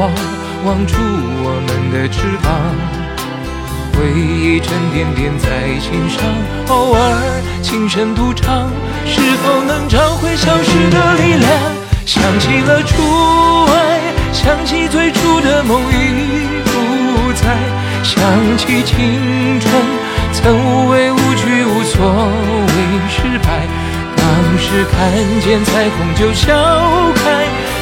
望，望出我们的翅膀。回忆沉甸甸在心上，偶尔轻声独唱，是否能找回消失的力量？想起了初爱，想起最初的梦已不在，想起青春曾无畏无惧，无所谓失败。当时看见彩虹就笑开，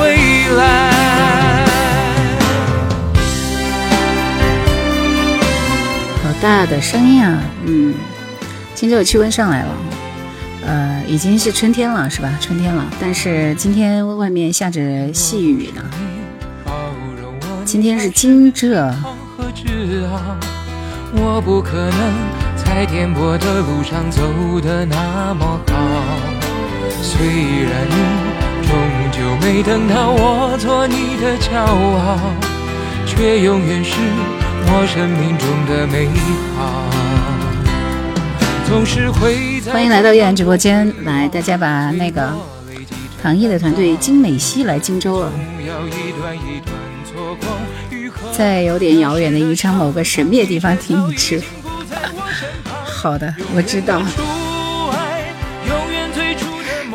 未来。好大的声音啊！嗯，今天气温上来了，呃，已经是春天了，是吧？春天了，但是今天外面下着细雨呢。今天是惊蛰。我不可能。在颠簸的路上走得那么好，虽然你终究没等到我做你的骄傲，却永远是我生命中的美好。总是会欢迎来到依然直播间，来大家把那个唐毅的团队金美熙来荆州了，在有点遥远的宜昌某个神秘的地方听你吃。好的，我知道。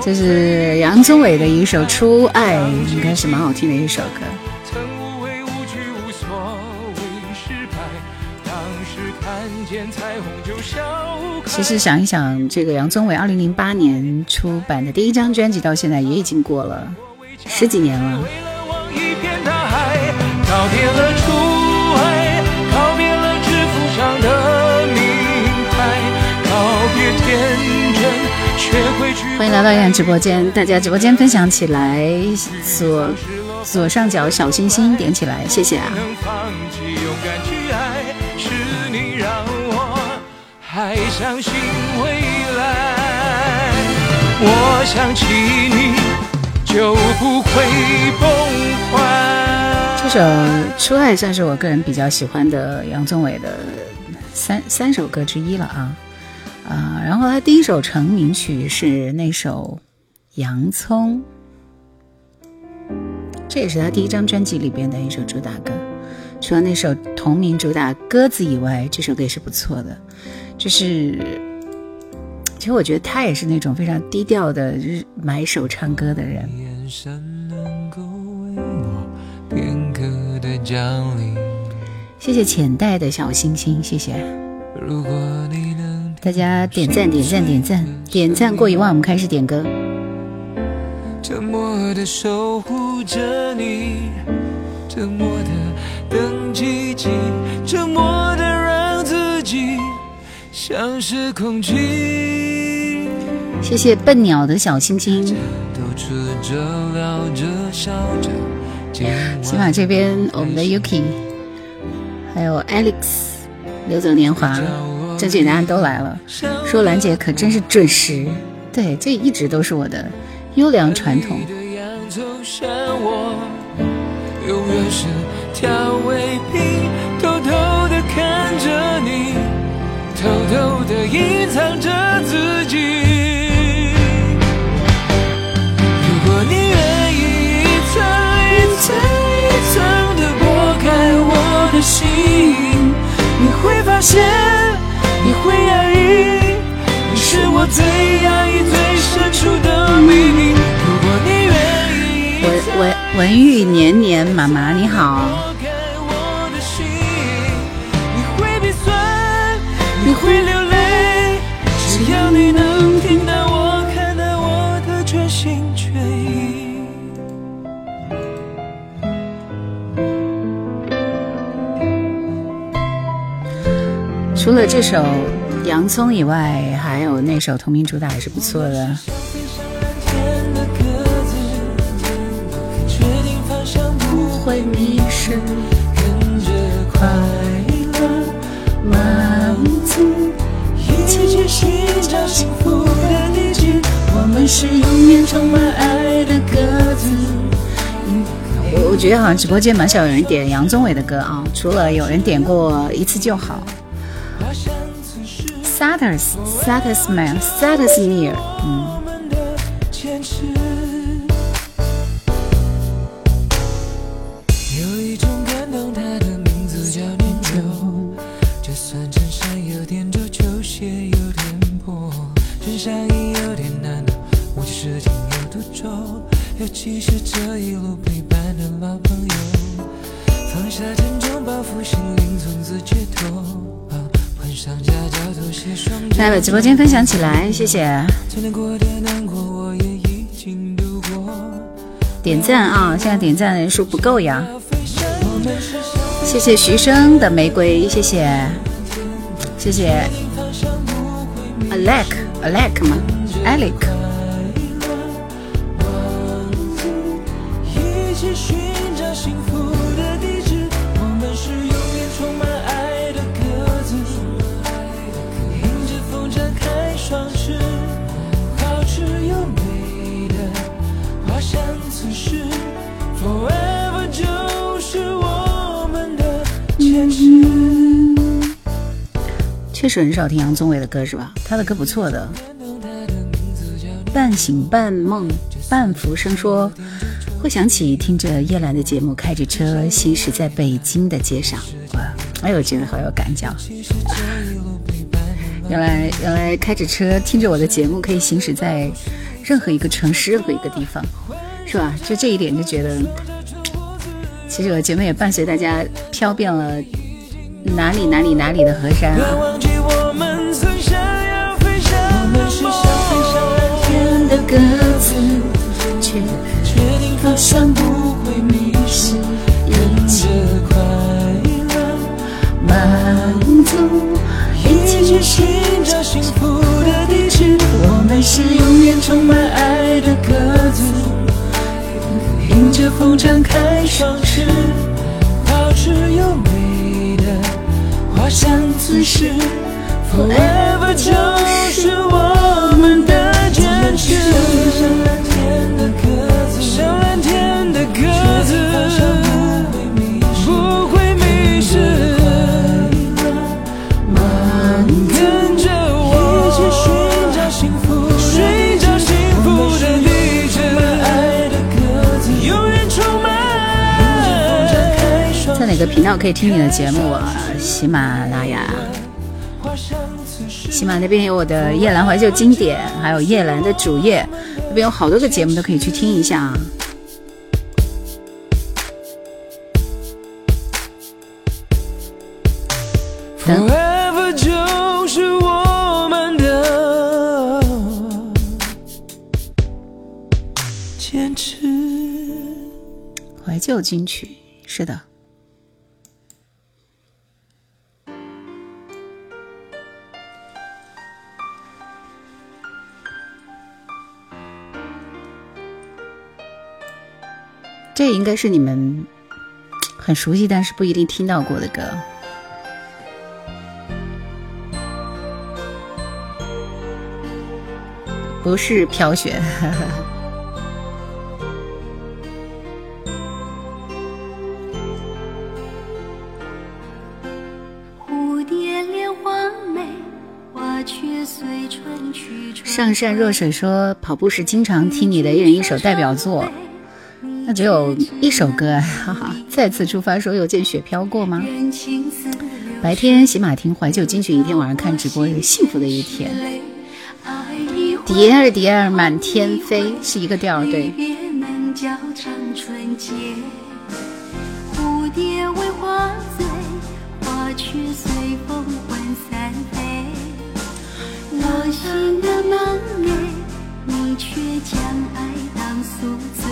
这是杨宗纬的一首《初爱》，应该是蛮好听的一首歌。其实想一想，这个杨宗纬二零零八年出版的第一张专辑，到现在也已经过了十几年了。欢迎来到燕直播间，大家直播间分享起来，左左上角小心心点起来，谢谢啊！这首《初爱》算是我个人比较喜欢的杨宗纬的三三首歌之一了啊。啊，然后他第一首成名曲是那首《洋葱》，这也是他第一张专辑里边的一首主打歌。除了那首同名主打《鸽子》以外，这首歌也是不错的。就是，其实我觉得他也是那种非常低调的就是买手唱歌的人。谢谢浅带的小星星，谢谢。如果。大家点赞点赞点赞点赞过一万，我们开始点歌。沉默的守护着你，沉默的等奇迹，沉默的让自己像是空气。谢谢笨鸟的小心心。喜马这边，我们的 Yuki，还有 Alex，流走年华。正确答案都来了，说兰姐可真是准时，对，这一直都是我的优良传统。如果你愿意一层一层一层的剥开我的心，你会发现。你会你是我最压抑、最深处的秘密。如果你愿意，文文文玉年年妈妈你好。你会流除了这首《洋葱》以外，还有那首同名主打也是不错的。我我觉得好像直播间蛮少有人点杨宗纬的歌啊，除了有人点过一次就好。Satis, Satisman, Satismere，嗯。直播间分享起来，谢谢。点赞啊！现在点赞人数不够呀。谢谢徐生的玫瑰，谢谢，谢谢。Alec，Alec 吗？Alec。确实很少听杨宗纬的歌是吧？他的歌不错的。半醒半梦半浮生说，会想起听着叶兰的节目，开着车行驶在北京的街上，哇，哎呦，觉得好有感觉。原来原来开着车听着我的节目，可以行驶在任何一个城市、任何一个地方，是吧？就这一点就觉得，其实我节目也伴随大家飘遍了哪里哪里哪里的河山啊。是想飞上蓝天的鸽子，却确定方向不会迷失，跟着快乐满足，一起去寻找幸福的地址。我们是永远充满爱的鸽子，迎着风张开双翅，保持优美的滑翔姿势。Forever 就是我们的。像蓝天的鸽子，像蓝天的鸽子，不会迷失。跟着我，一起寻找幸福，寻找幸福的地址。爱的鸽子，永远充满。在哪个频道可以听你的节目啊？喜马拉雅。起码那边有我的夜兰怀旧经典，还有夜兰的主页，那边有好多个节目都可以去听一下啊。Forever 就是我们的坚持。怀旧金曲，是的。这应该是你们很熟悉，但是不一定听到过的歌。不是飘雪。上善若水说，跑步时经常听你的一人一首代表作。那只有一首歌，哈哈！再次出发，说有见雪飘过吗？白天骑马听怀旧金曲，一天晚上看直播，是幸福的一天。蝶儿蝶儿满天飞，是一个调儿，对。我心的满月，你却将爱当宿醉。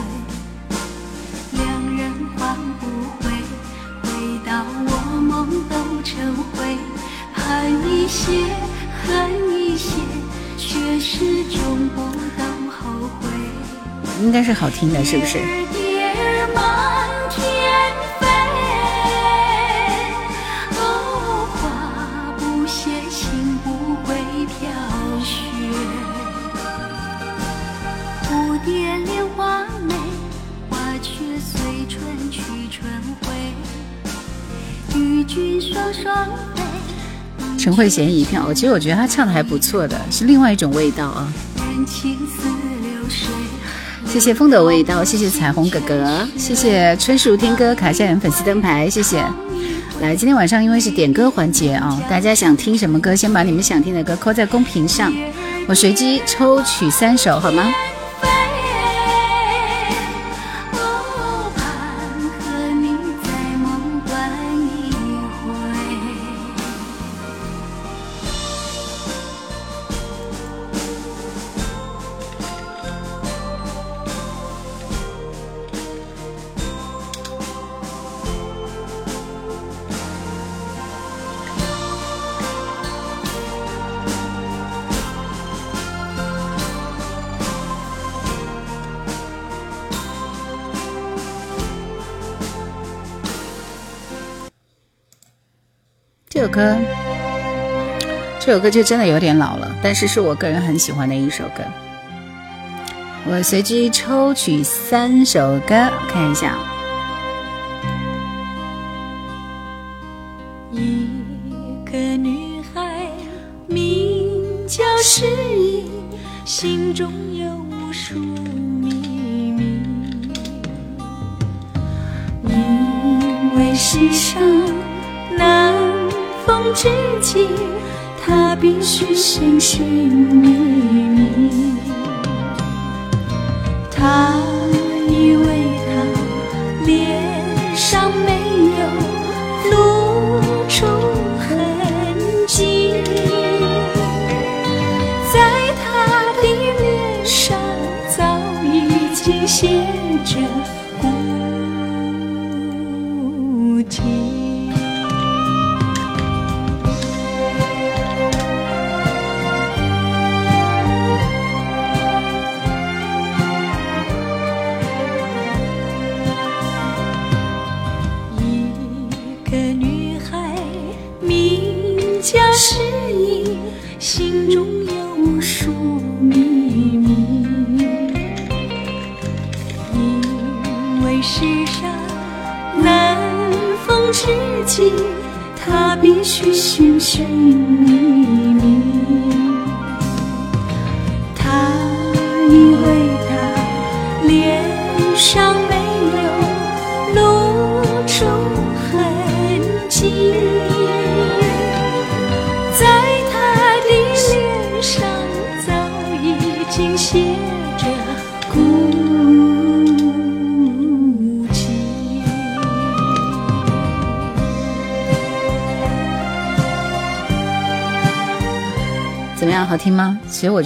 换不回，回到我梦都成灰。恨一些，恨一些，却始终不懂后悔。应该是好听的，是不是？陈慧娴一票，其实我觉得她唱的还不错的，是另外一种味道啊。谢谢风的味道，谢谢彩虹哥哥，谢谢春树听歌卡下人粉丝灯牌，谢谢。来，今天晚上因为是点歌环节啊，大家想听什么歌，先把你们想听的歌扣在公屏上，我随机抽取三首，好吗？歌，这首歌就真的有点老了，但是是我个人很喜欢的一首歌。我随机抽取三首歌，看一下。一个女孩名叫诗意，心中风知己，他必须寻寻觅觅。他以为他脸上没有露出痕迹，在他的脸上早已经写着。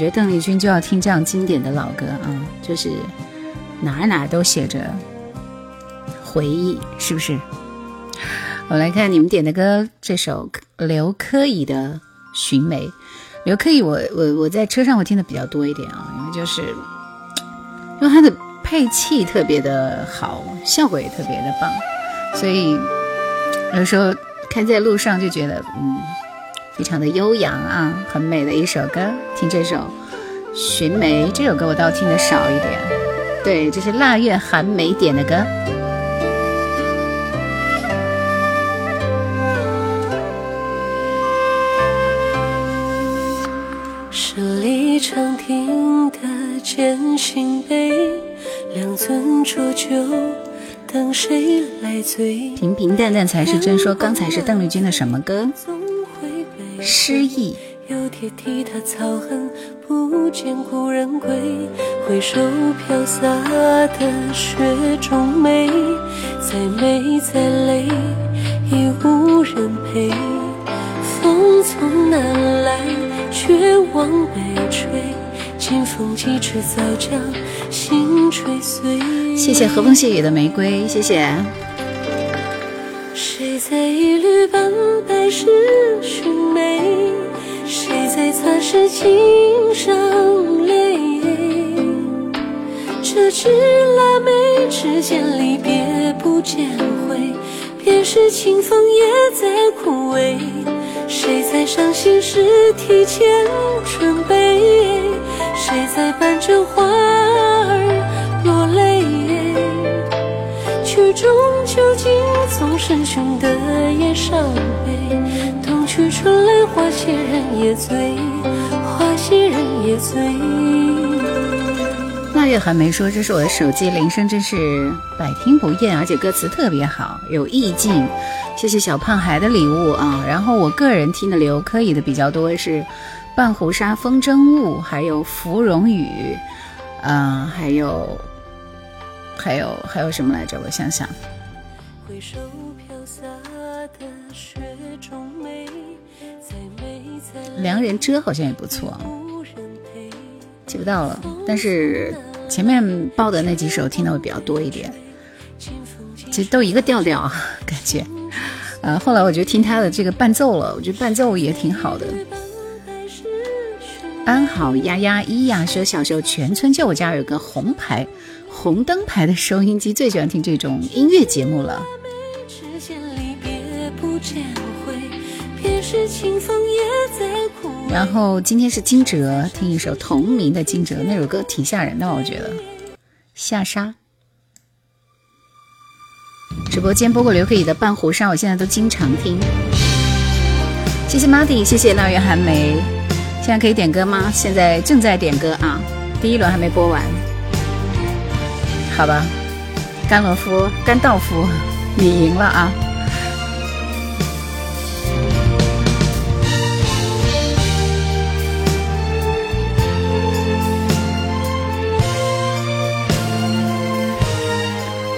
觉得邓丽君就要听这样经典的老歌啊，就是哪哪都写着回忆，是不是？我来看你们点的歌，这首刘珂矣的《寻梅》。刘珂矣，我我我在车上会听的比较多一点啊，因为就是因为它的配器特别的好，效果也特别的棒，所以有时候开在路上就觉得嗯。非常的悠扬啊，很美的一首歌。听这首《寻梅》，这首歌我倒听的少一点。对，这是腊月寒梅点的歌。十里长亭的剑行杯，两樽浊酒，等谁来醉？平平淡淡才是真。说刚才是邓丽君的什么歌？失意。有铁蹄踏草痕，不见故人归。回首飘洒的雪中梅，再美再累，已无人陪。风从南来，却往北吹。清风几尺，早将心吹碎。谢谢和风细雨的玫瑰，谢谢。谁在一缕斑白时寻梅？谁在擦拭襟上泪？这支腊梅之间，离别不见回，便是清风也在枯萎。谁在伤心时提前准备？谁在伴着花人也醉，花谢人也醉。那月还没说，这是我的手机铃声，真是百听不厌，而且歌词特别好，有意境。谢谢小胖孩的礼物啊！然后我个人听的刘可以的比较多，是《半壶纱风筝误》，还有《芙蓉雨》，嗯，还有，还有还有什么来着？我想想。回首良人遮好像也不错，记不到了，但是前面报的那几首听的会比较多一点，其实都一个调调啊，感觉。呃，后来我就听他的这个伴奏了，我觉得伴奏也挺好的。安好丫丫咿呀说，小时候全村就我家有个红牌、红灯牌的收音机，最喜欢听这种音乐节目了。然后今天是惊蛰，听一首同名的惊蛰，那首歌挺吓人的，我觉得。下沙。直播间播过刘可以的《半壶纱》，我现在都经常听。谢谢 Marty，谢谢腊月寒梅。现在可以点歌吗？现在正在点歌啊，第一轮还没播完。好吧，甘罗夫、甘道夫，你赢了啊。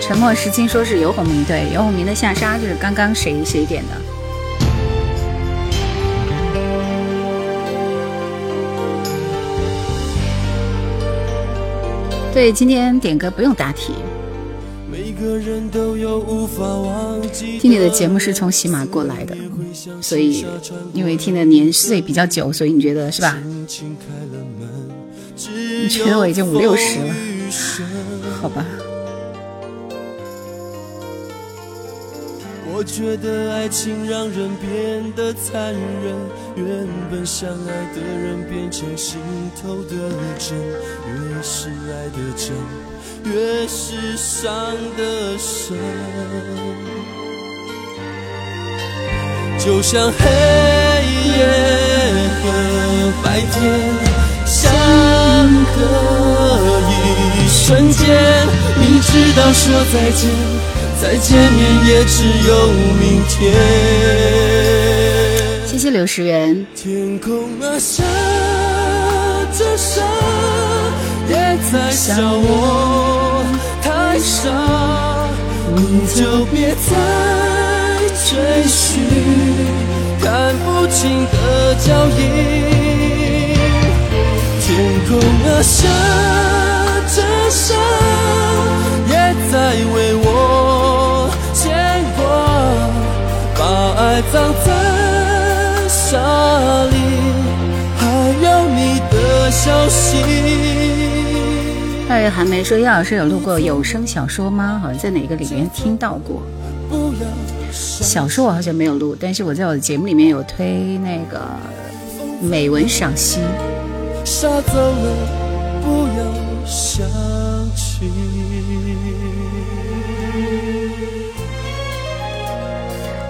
沉默是金，说是游鸿明对，游鸿明的下沙就是刚刚谁谁点的。对，今天点歌不用答题。听你的节目是从喜马过来的，所以因为听的年岁比较久，所以你觉得是吧？你觉得我已经五六十了？好吧。觉得爱情让人变得残忍，原本相爱的人变成心头的针，越是爱的真，越是伤的深。就像黑夜和白天相隔一瞬间，明知道说再见。再见面也只有明天。谢谢刘十元。天空啊下着沙，也在笑我太傻，你就别再追寻看不清的脚印。天空啊下消息。二月寒梅说：“叶老师有录过有声小说吗？好像在哪个里面听到过。小说我好像没有录，但是我在我的节目里面有推那个美文赏析。”沙走了，不要想起。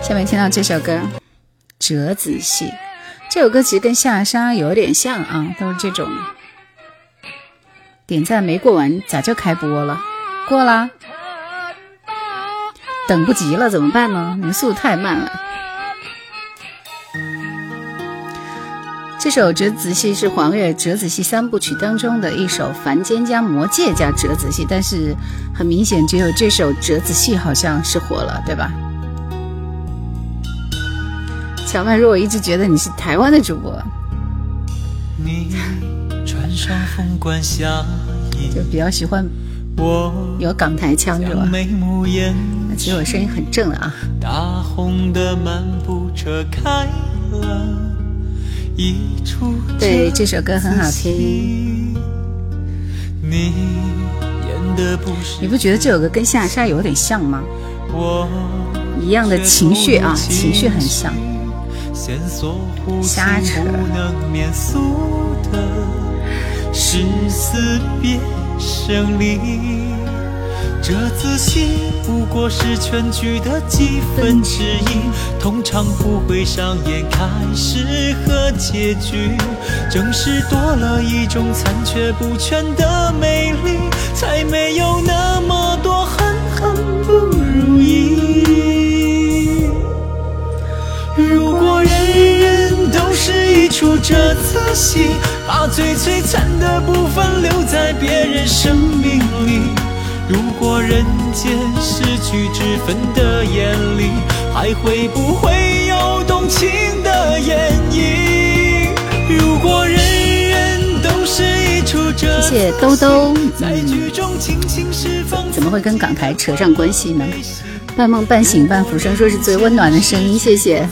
下面听到这首歌《折子戏》，这首歌其实跟下沙有点像啊，都是这种。点赞没过完，咋就开播了？过啦，等不及了，怎么办呢？你速度太慢了。这首《折子戏》是黄月《折子戏》三部曲当中的一首，凡间加魔界加折子戏，但是很明显，只有这首《折子戏》好像是火了，对吧？小曼说：“我一直觉得你是台湾的主播，就比较喜欢有港台腔是吧？其实我声音很正的啊。”对，这首歌很好听。你不觉得这首歌跟下沙有点像吗？一样的情绪啊，情绪很像。瞎扯。这自信不过是全剧的几分之一，通常不会上演开始和结局。正是多了一种残缺不全的美丽，才没有那么多恨恨不如意。是一出这次戏，把最璀璨的部分留在别人生命里。如果人间失去脂粉的眼里，还会不会有动情的演绎？如果人人都是一出这谢谢兜兜，怎么会跟港台扯上关系呢？半梦半醒半浮生，说是最温暖的声音，谢谢。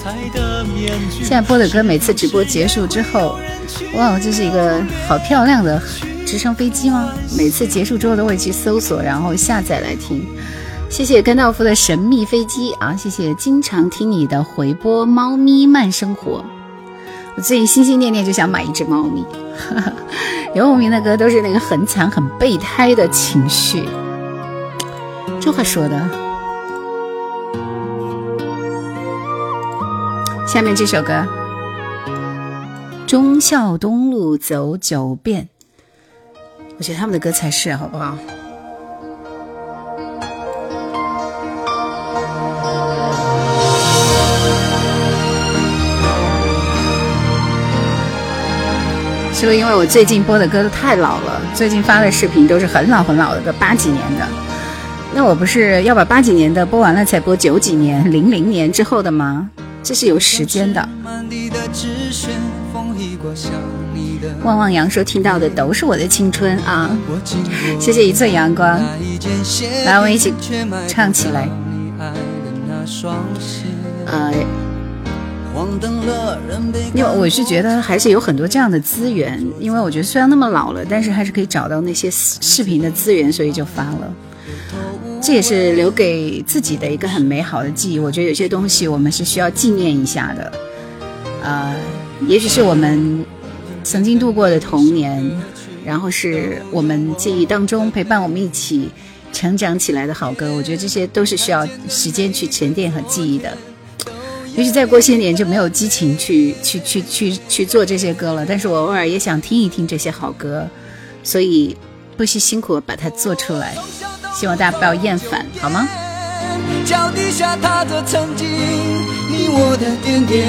现在播的歌，每次直播结束之后，哇，这是一个好漂亮的。直升飞机吗？每次结束之后都会去搜索，然后下载来听。谢谢甘道夫的神秘飞机啊！谢谢经常听你的回播，猫咪慢生活。我最近心心念念就想买一只猫咪。刘鸿明的歌都是那个很惨、很备胎的情绪。这话说的。下面这首歌，《忠孝东路走九遍》。我觉得他们的歌才是，好不好？是不是因为我最近播的歌都太老了？最近发的视频都是很老很老的歌，八几年的。那我不是要把八几年的播完了才播九几年、零零年之后的吗？这是有时间的。旺旺阳说听到的都是我的青春啊！谢谢一寸阳光，来我们一起唱起来。呃，因为我是觉得还是有很多这样的资源，因为我觉得虽然那么老了，但是还是可以找到那些视频的资源，所以就发了。这也是留给自己的一个很美好的记忆。我觉得有些东西我们是需要纪念一下的，呃，也许是我们。曾经度过的童年，然后是我们记忆当中陪伴我们一起成长起来的好歌，我觉得这些都是需要时间去沉淀和记忆的。也许再过些年就没有激情去去去去去做这些歌了，但是我偶尔也想听一听这些好歌，所以不惜辛苦把它做出来，希望大家不要厌烦，好吗？脚底下踏着曾经你我的点点。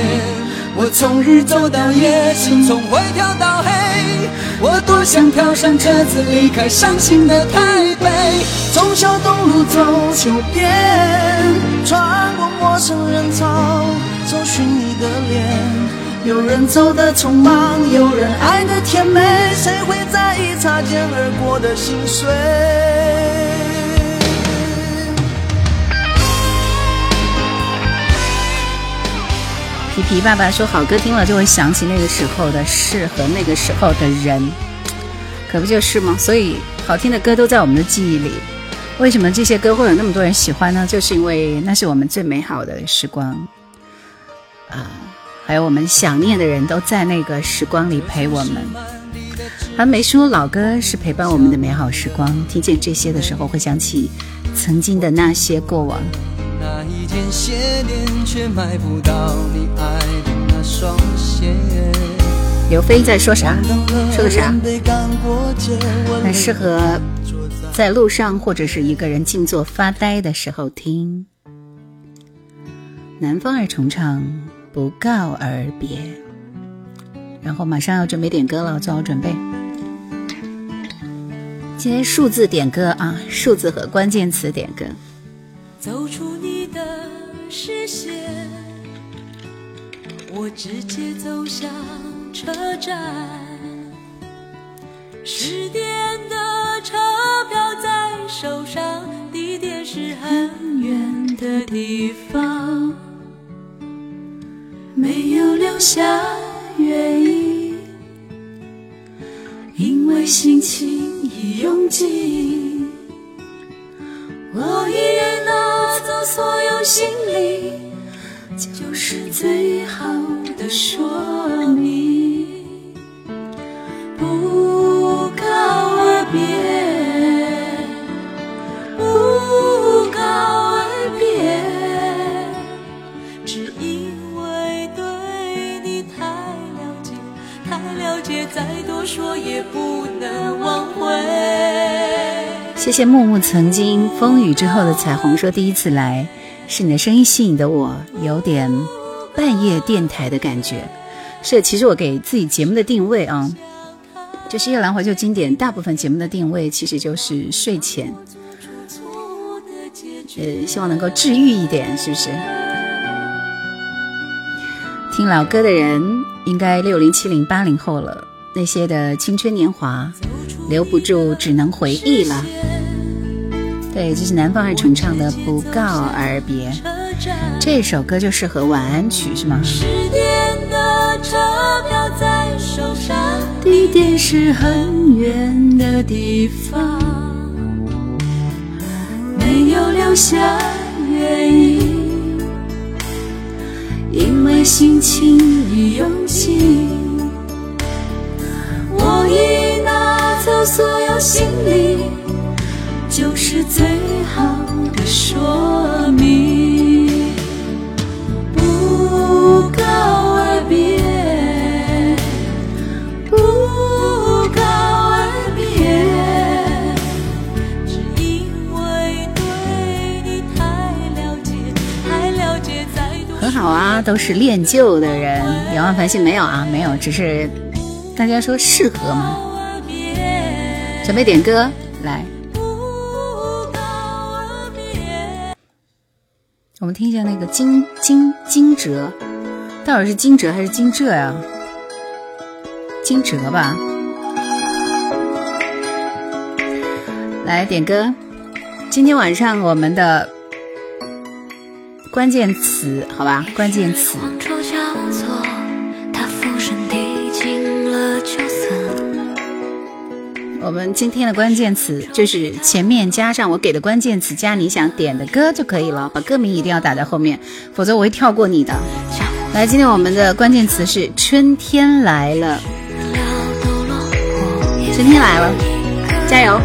我从日走到夜，心从灰跳到黑。我多想跳上车子离开伤心的台北，忠孝东路走九遍，穿过陌生人潮，找寻你的脸。有人走得匆忙，有人爱得甜美，谁会在意擦肩而过的心碎？皮皮爸爸说：“好歌听了就会想起那个时候的事和那个时候的人，可不就是吗？所以好听的歌都在我们的记忆里。为什么这些歌会有那么多人喜欢呢？就是因为那是我们最美好的时光啊！还有我们想念的人都在那个时光里陪我们。还没说老歌是陪伴我们的美好时光，听见这些的时候会想起曾经的那些过往。”那一却买不到你爱的那双鞋。刘飞在说啥？说的啥？很适合在路上或者是一个人静坐发呆的时候听。南方二重唱不告而别，然后马上要准备点歌了，做好准备。今天数字点歌啊，数字和关键词点歌。走出你的视线，我直接走向车站。十点的车票在手上，地点是很远的地方，没有留下原因，因为心情已拥挤。我一人拿走所有行李，就是最好的说明。说也不能挽回。谢谢木木曾经风雨之后的彩虹说第一次来，是你的声音吸引的我，有点半夜电台的感觉。是，其实我给自己节目的定位啊，就是夜兰怀旧经典，大部分节目的定位其实就是睡前，呃，希望能够治愈一点，是不是？听老歌的人应该六零七零八零后了，那些的青春年华留不住，只能回忆了。对，这是南方二重唱的《不告而别》，这首歌就适合晚安曲，是吗？十点的车票在手上地点是很远的地方，没有留下原因，因为心情已用尽，我已拿走所有行李。就是最好的说明，不告而别，不告而别，只因为对你太了解，太了解，再多很好啊，都是恋旧的人。两万繁星没有啊，没有，只是大家说适合吗？准备点歌来。我们听一下那个惊惊惊蛰，到底是惊蛰还是惊蛰呀？惊蛰吧。来点歌，今天晚上我们的关键词，好吧？关键词。我们今天的关键词就是前面加上我给的关键词加你想点的歌就可以了，把歌名一定要打在后面，否则我会跳过你的。来，今天我们的关键词是春天来了，春天来了，加油！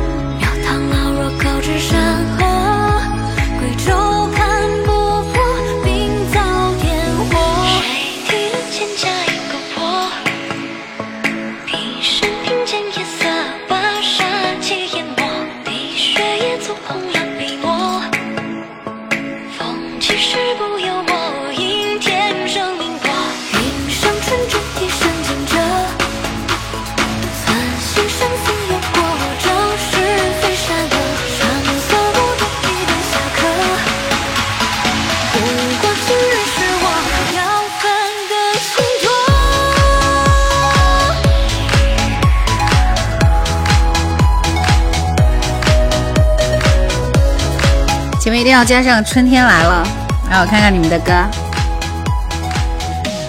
要加上春天来了，让我看看你们的歌。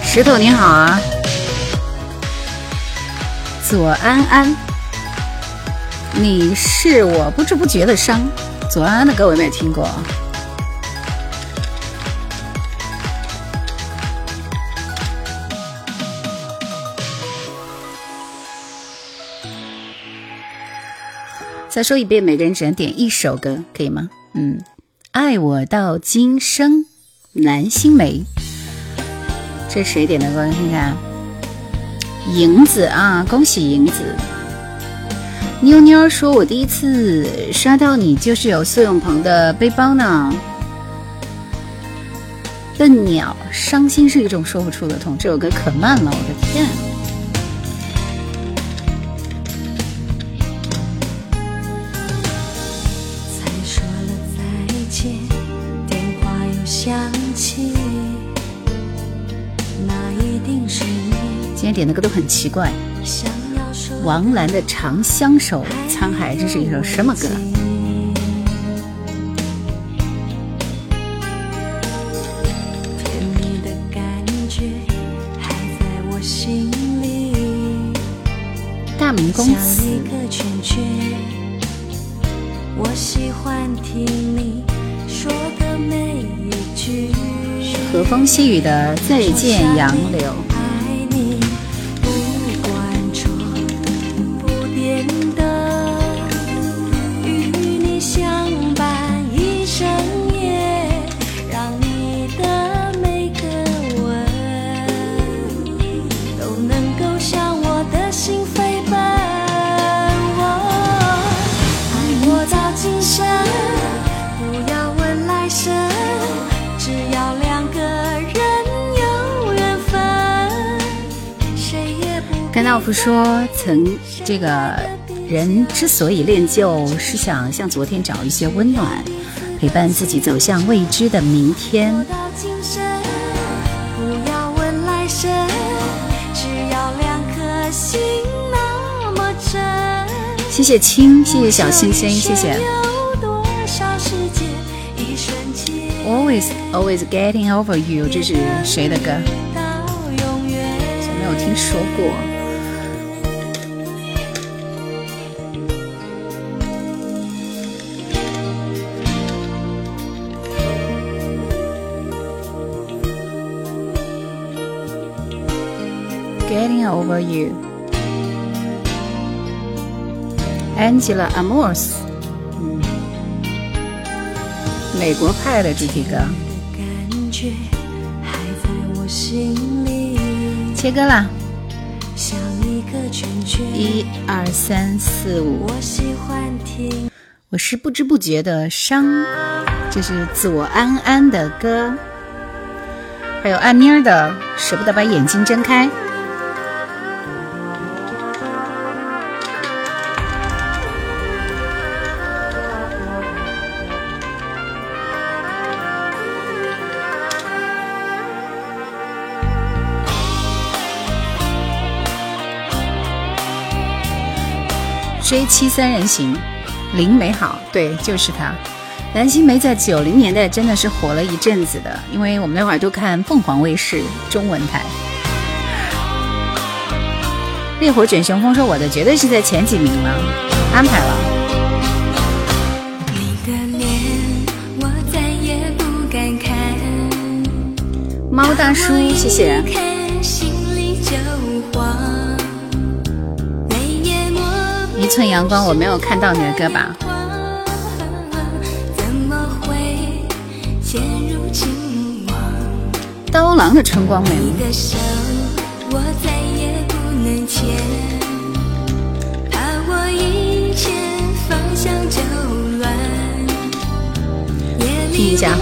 石头你好啊，左安安，你是我不知不觉的伤。左安安的歌我有没有听过？再说一遍，每个人只能点一首歌，可以吗？嗯。爱我到今生，南星梅，这谁点的歌？看看，银子啊，恭喜银子。妞妞说：“我第一次刷到你，就是有苏永鹏的背包呢。”笨鸟，伤心是一种说不出的痛。这首歌可慢了，我的天。点的歌都很奇怪。王兰的《长相守》，沧海，这是一首什么歌？大明宫词。和风细雨的《再见杨柳》。道夫说：“曾这个人之所以恋旧，是想像昨天找一些温暖，陪伴自己走向未知的明天。”谢谢青，谢谢小星星，谢谢。Always, always getting over you，这是谁的歌？没有听说过。Over you。Angela Amores，嗯，美国派的主题歌。切歌啦！一二三四五。我是不知不觉的伤，这是左安安的歌，还有安妮儿的舍不得把眼睛睁开。追妻三人行，林美好，对，就是他。蓝心湄在九零年代真的是火了一阵子的，因为我们那会儿都看凤凰卫视中文台。烈火卷雄风说我的绝对是在前几名了，安排了。猫大叔，谢谢。寸阳光，我没有看到你的歌吧？刀郎的春光美。听一下。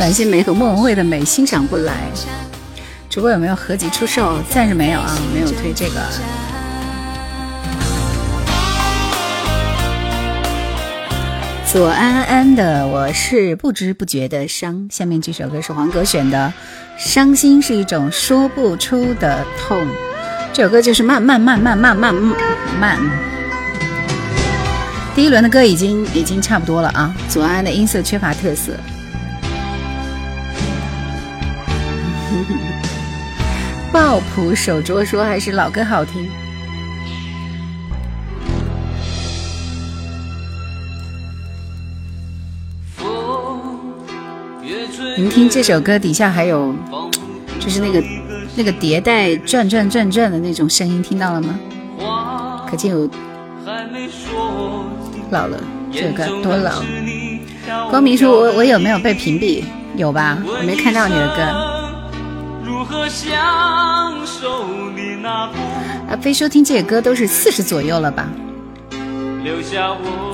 蓝心美和莫文蔚的美欣赏不来，主播有没有合集出售？暂时没有啊，没有推这个。左安安的，我是不知不觉的伤。下面这首歌是黄格选的，《伤心是一种说不出的痛》。这首歌就是慢慢慢慢慢慢慢。第一轮的歌已经已经差不多了啊，左安安的音色缺乏特色。抱朴手镯说还是老歌好听。您听这首歌底下还有，就是那个那个迭代转转转转的那种声音，听到了吗？可见有老了，这个歌多老。光明说，我我有没有被屏蔽？有吧？我没看到你的歌。啊，非说听这些歌都是四十左右了吧？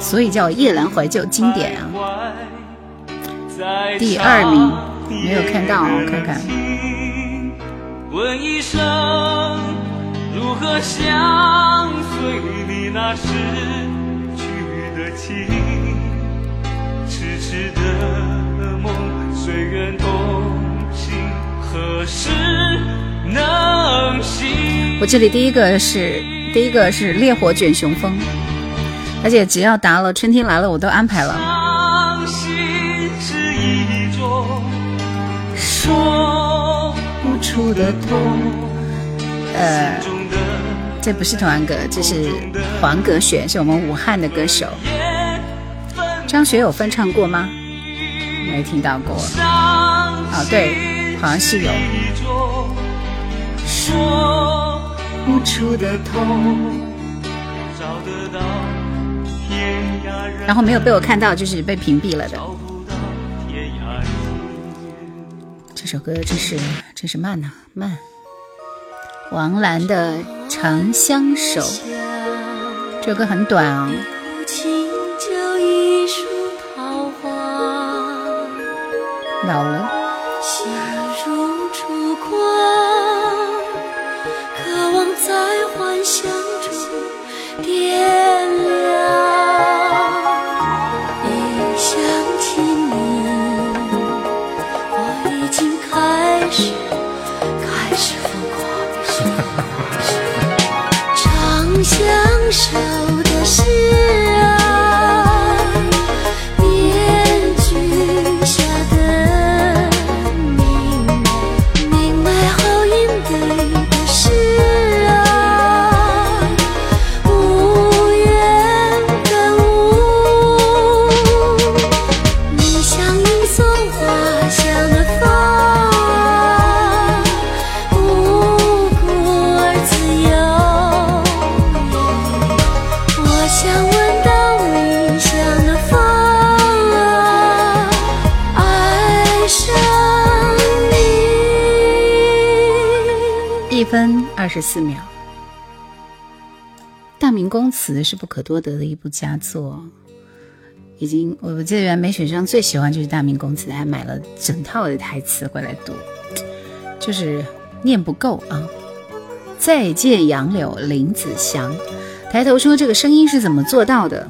所以叫夜阑怀旧经典啊。第二名没有看到，我看看。问一声如何相随你那逝去的情，痴痴的梦，我这里第一个是第一个是烈火卷雄风，而且只要答了春天来了，我都安排了。说不出的痛，呃，这不是童安格，这是黄格选，是我们武汉的歌手。张学友翻唱过吗？没听到过。哦，对，好像是有。不出的痛。然后没有被我看到，就是被屏蔽了的。这首歌，真是真是慢呢，慢。王兰的《长相守》，这首歌很短啊。老了。心如烛光，渴望在幻想中。四秒，《大明宫词》是不可多得的一部佳作，已经我记得原来梅雪霜最喜欢就是《大明宫词》，还买了整套的台词回来读，就是念不够啊！再见杨柳，林子祥，抬头说这个声音是怎么做到的？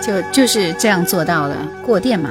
就就是这样做到的，过电嘛。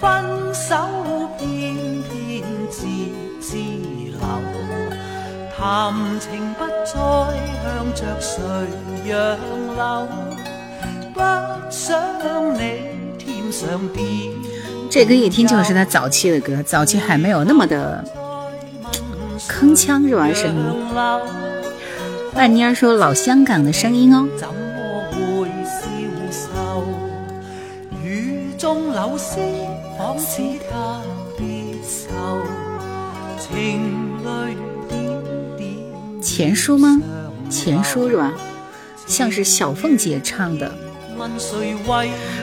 分手偏偏自自留，谈情不再向着谁让流，不想你添上点。这歌一听就是他早期的歌，早期还没有那么的铿锵是吧？声音。万妮儿说老香港的声音哦。怎么会消瘦雨中柳丝仿似特别愁，情泪点点。钱书吗？钱书是吧？像是小凤姐唱的。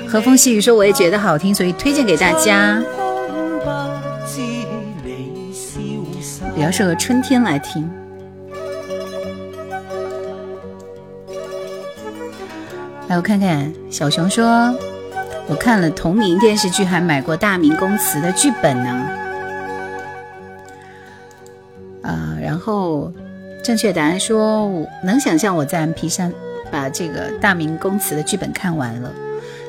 和风细雨说我也觉得好听，所以推荐给大家。比较适合春天来听。来，我看看，小熊说。我看了同名电视剧，还买过《大明宫词》的剧本呢。啊，然后正确答案说，能想象我在 M P 三把这个《大明宫词》的剧本看完了，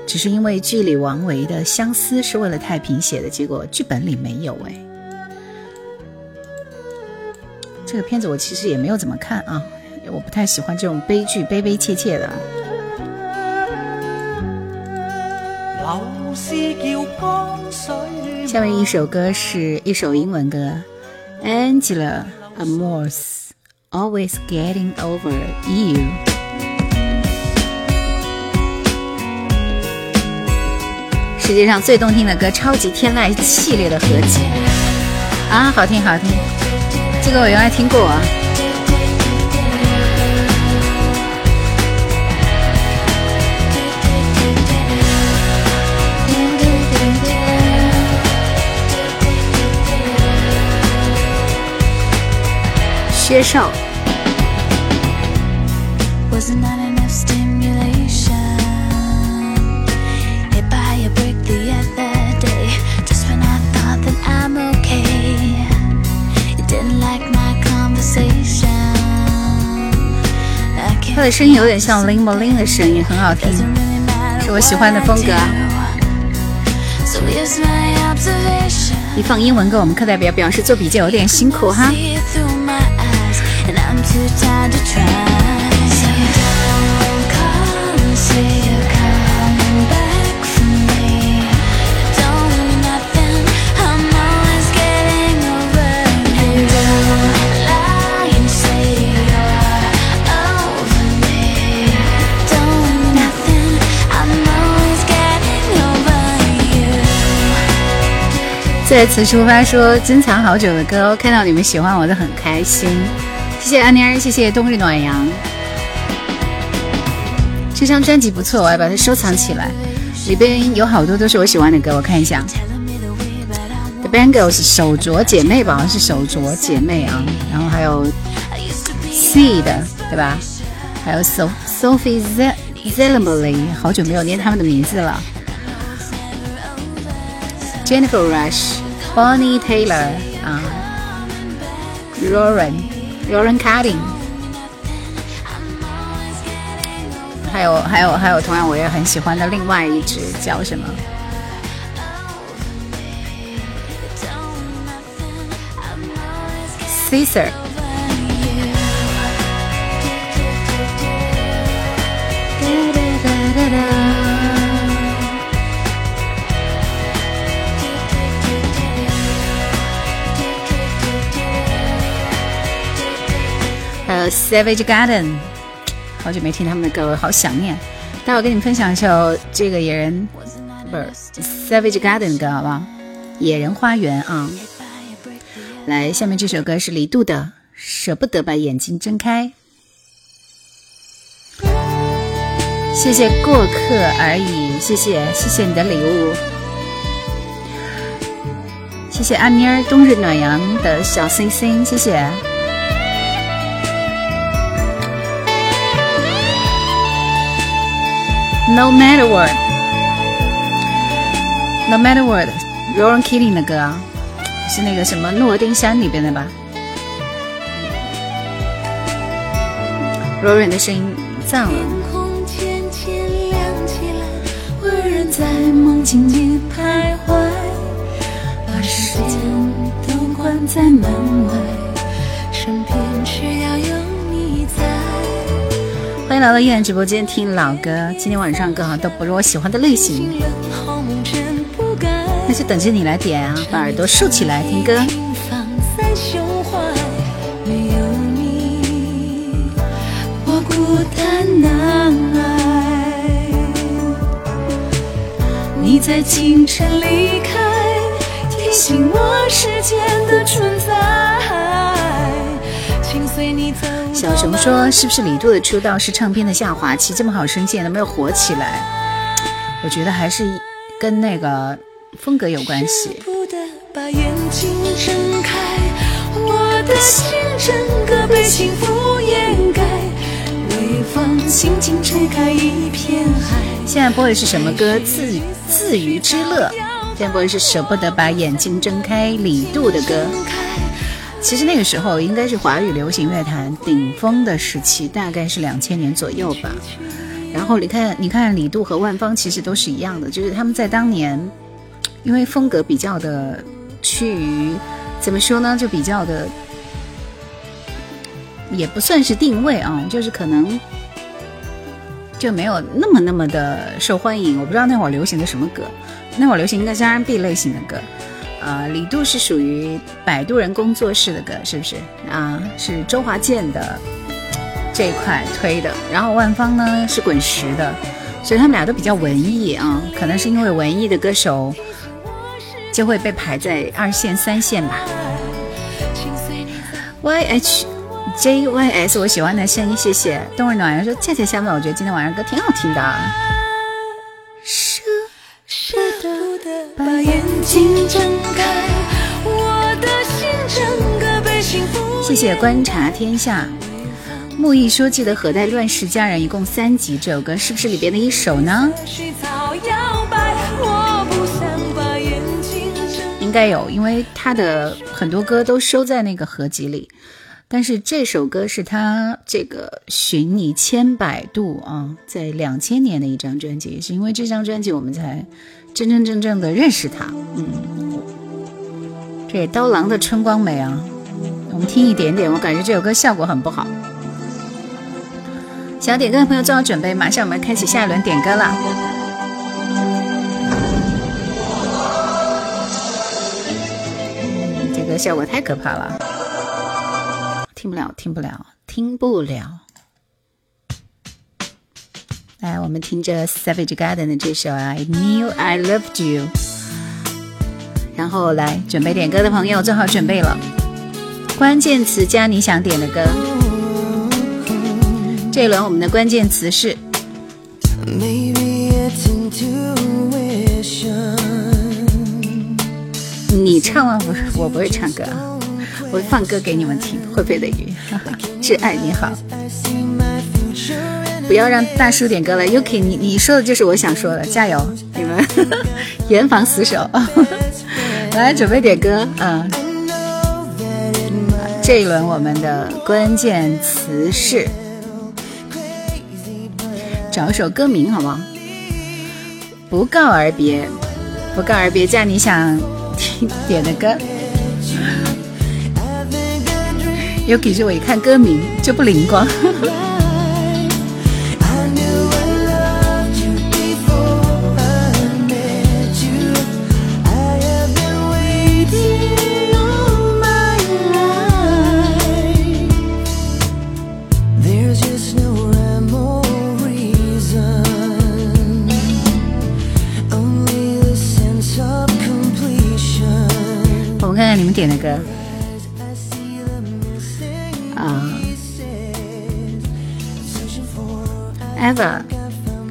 只是因为剧里王维的相思是为了太平写的，结果剧本里没有哎。这个片子我其实也没有怎么看啊，我不太喜欢这种悲剧，悲悲切切的。下面一首歌是一首英文歌，Angela Amores Always Getting Over You。世界上最动听的歌，超级天籁系列的合集啊，好听好听，这个我原来听过。接受。他的声音有点像林莫林的声音，很好听，是我喜欢的风格。你放英文歌，我们课代表表示做笔记有点辛苦哈。再次出发，说珍藏好久的歌，看到你们喜欢我都很开心。谢谢安妮儿，谢谢冬日暖阳。这张专辑不错，我要把它收藏起来，里边有好多都是我喜欢的歌。我看一下，The Bangles 手镯姐妹吧，是手镯姐妹啊。然后还有 Seed 对吧？还有 Sophie Zelmley，好久没有念他们的名字了。Jennifer Rush。Bonnie Taylor 啊，Lauren Cutting，还有还有还有，同样我也很喜欢的另外一只叫什么？Caesar。Savage Garden，好久没听他们的歌，我好想念。待会儿跟你们分享一首这个野人，不是 Savage Garden 的歌，好不好？野人花园啊。来，下面这首歌是李杜的《舍不得把眼睛睁开》。谢谢过客而已，谢谢谢谢你的礼物，谢谢阿妮儿冬日暖阳的小星星，谢谢。No matter what, no matter what, Rowan Keating 的歌啊，是那个什么诺丁山里边的吧？Rowan 的声音赞了。天空渐渐亮起来，我仍在梦境间徘徊把时间都关在门外，身边只要有你在。欢迎来到依然直播间听老歌。今天晚上歌哈都不是我喜欢的类型，那就等着你来点啊！把耳朵竖起来听歌。你在清晨离开，提醒我时间的存在。小熊说：“是不是李杜的出道是唱片的下滑期？这么好声线都没有火起来？我觉得还是跟那个风格有关系。”现在播的是什么歌？自自娱之乐。现在播的是舍不得把眼睛睁开，李杜的歌。其实那个时候应该是华语流行乐坛顶峰的时期，大概是两千年左右吧。然后你看，你看李杜和万芳其实都是一样的，就是他们在当年，因为风格比较的趋于怎么说呢，就比较的也不算是定位啊，就是可能就没有那么那么的受欢迎。我不知道那会儿流行的什么歌，那会儿流行应该是 R&B 类型的歌。呃，李杜是属于摆渡人工作室的歌，是不是啊？是周华健的这一块推的。然后万芳呢是滚石的，所以他们俩都比较文艺啊。可能是因为文艺的歌手就会被排在二线、三线吧。Y H J Y S，我喜欢的声音，谢谢。冬日暖阳说：恰恰相反，我觉得今天晚上歌挺好听的。舍舍得把眼睛睁开，我的心整个被幸福谢谢观察天下。木易说：“记得《何代乱世佳人》一共三集，这首歌是不是里边的一首呢？”应该有，因为他的很多歌都收在那个合集里。但是这首歌是他这个《寻你千百度》啊，在两千年的一张专辑，也是因为这张专辑我们才真真正正的认识他。嗯，这刀郎的《春光美》啊，我们听一点点，我感觉这首歌效果很不好。想点歌的朋友做好准备，马上我们开启下一轮点歌了。这个效果太可怕了，听不了，听不了，听不了。来，我们听着 Savage Garden 的这首《I Knew I Loved You》，然后来准备点歌的朋友做好准备了，关键词加你想点的歌。这一轮我们的关键词是，你唱吗？不是，我不会唱歌，我会放歌给你们听。会飞的鱼，挚爱你好，不要让大叔点歌了。Yuki，你你说的就是我想说的，加油，你们 严防死守。来，准备点歌，嗯，这一轮我们的关键词是。找首歌名好吗？不告而别，不告而别，加你想听点的歌。有给着我一看歌名就不灵光。你们点的歌啊，Eva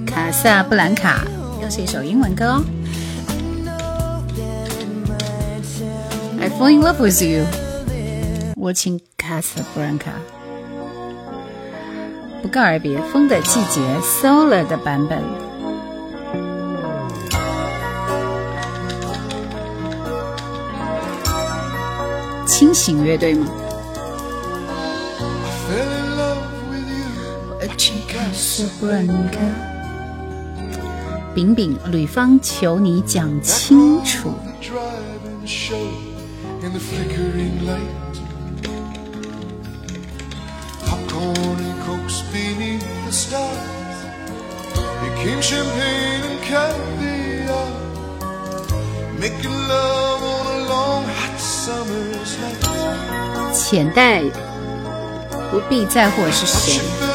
卡萨布兰卡又是一首英文歌哦。I fall in love with you，我请卡萨布兰卡。不告而别，风的季节，Solar 的版本。清醒乐队吗？饼饼，吕方，求你讲清楚。浅黛，不必在乎我是谁。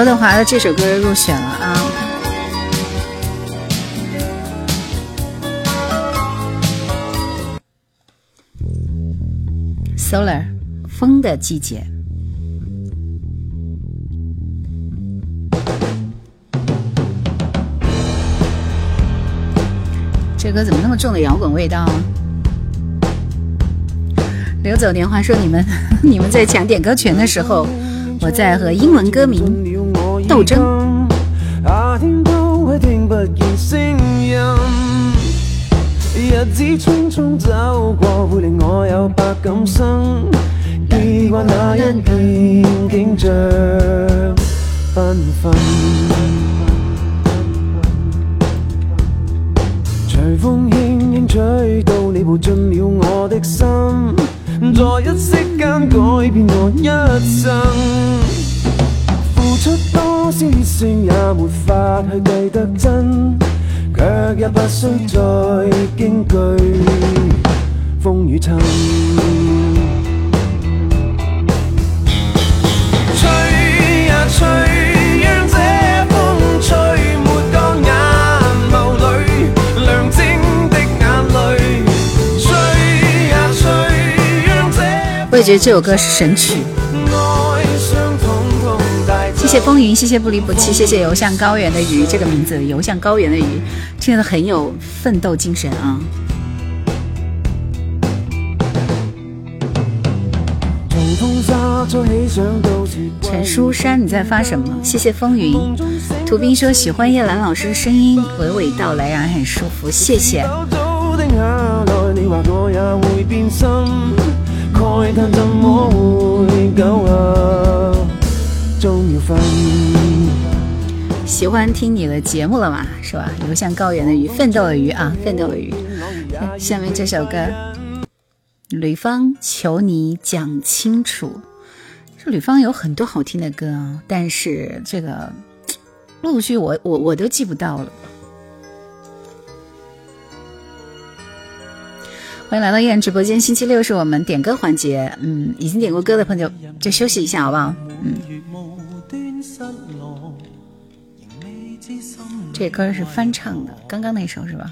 刘德华的这首歌入选了啊！Solar，风的季节。这歌怎么那么重的摇滚味道？刘走年华说：“你们，你们在抢点歌权的时候。”我在和英文歌名斗争。日子匆匆走过，会令我有百感生，记挂那一片景象缤纷。随风轻轻吹到你步进了我的心，在一息间改变我一生。付出多少血性也没法去计得真，却也不需再惊惧风雨侵。吹呀吹。我觉得这首歌是神曲。谢谢风云，谢谢不离不弃，谢谢游向高原的鱼这个名字，游向高原的鱼，听得很有奋斗精神啊。陈书山，你在发什么？谢谢风云。图斌说喜欢叶兰老师的声音，娓娓道来让人很舒服，谢谢。喜欢听你的节目了吗？是吧？流向高原的鱼，奋斗的鱼啊，奋斗的鱼。下面这首歌，吕方求你讲清楚。这吕方有很多好听的歌，但是这个陆续我我我都记不到了。欢迎来到燕直播间。星期六是我们点歌环节，嗯，已经点过歌的朋友就休息一下，好不好？嗯。这歌是翻唱的，刚刚那首是吧？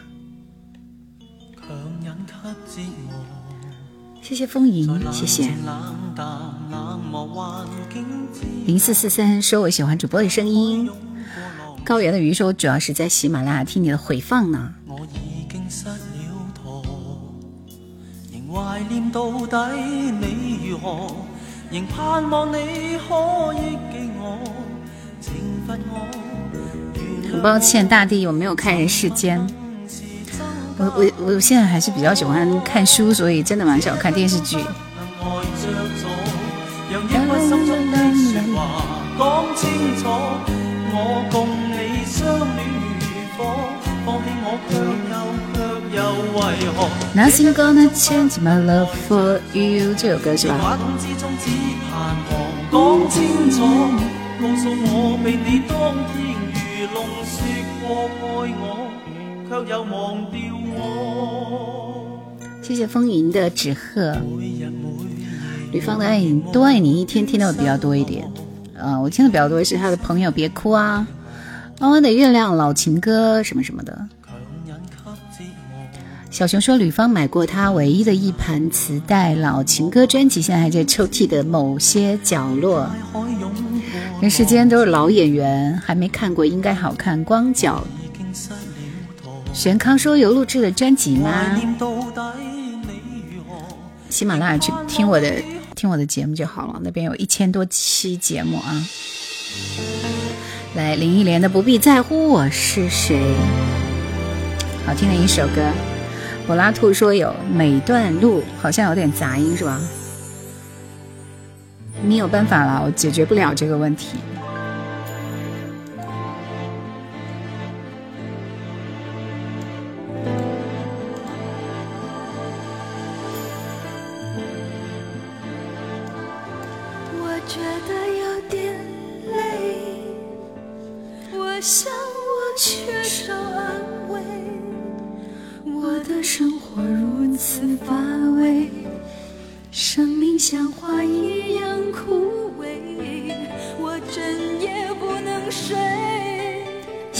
谢谢风吟，谢谢。零四四三说我喜欢主播的声音。高原的鱼说主要是在喜马拉雅听你的回放呢。怀念到底你如何？仍盼望你可忆记我，惩罚我。很抱歉，大地，我没有看人世间。我我我现在还是比较喜欢看书，所以真的蛮少看电视剧。Nothing gonna change my love for you，这首歌是吧？谢谢风云的纸鹤，吕方的爱你多爱你，一天听到的比较多一点。呃，我听的比较多的是他的朋友别哭啊，弯弯的月亮，老情歌什么什么的。小熊说：“吕方买过他唯一的一盘磁带《老情歌》专辑，现在还在抽屉的某些角落。人世间都是老演员，还没看过，应该好看。光脚。”玄康说：“有录制的专辑吗？喜马拉雅去听我的听我的节目就好了，那边有一千多期节目啊。”来，林忆莲的《不必在乎我是谁》，好听的一首歌。柏拉图说有每段路好像有点杂音，是吧？你有办法了，我解决不了这个问题。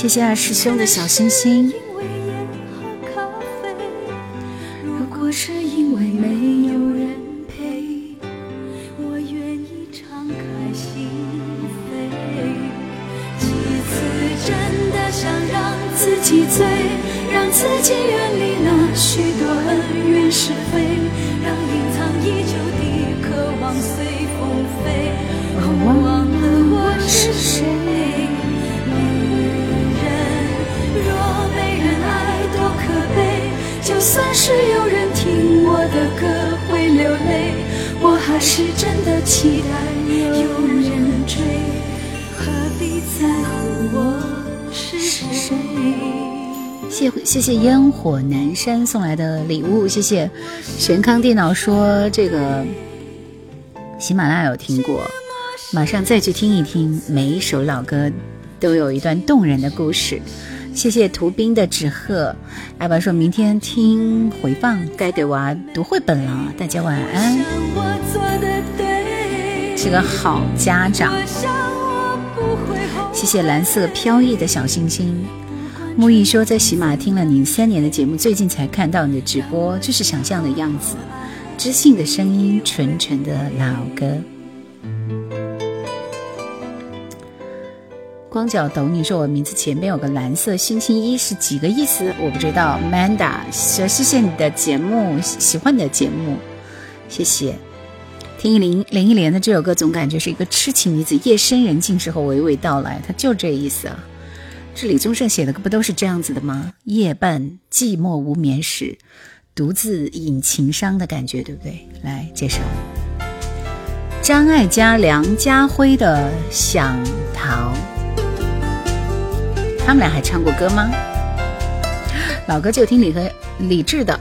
谢谢二师兄的小星星。火南山送来的礼物，谢谢玄康电脑说这个喜马拉雅有听过，马上再去听一听，每一首老歌都有一段动人的故事。谢谢图兵的纸鹤，阿爸说明天听回放，该给娃读绘本了，大家晚安。是个好家长。谢谢蓝色飘逸的小星星。木易说，在喜马听了你三年的节目，最近才看到你的直播，就是想象的样子，知性的声音，纯纯的老歌。光脚抖，你说我名字前面有个蓝色星星一是几个意思？我不知道。Manda 说谢谢你的节目，喜欢你的节目，谢谢。听林林忆莲的这首歌，总感觉是一个痴情女子夜深人静时候娓娓道来，它就这意思啊。是李宗盛写的歌不都是这样子的吗？夜半寂寞无眠时，独自饮情伤的感觉，对不对？来，这首张艾嘉、梁家辉的《想逃》，他们俩还唱过歌吗？老歌就听李和李志的，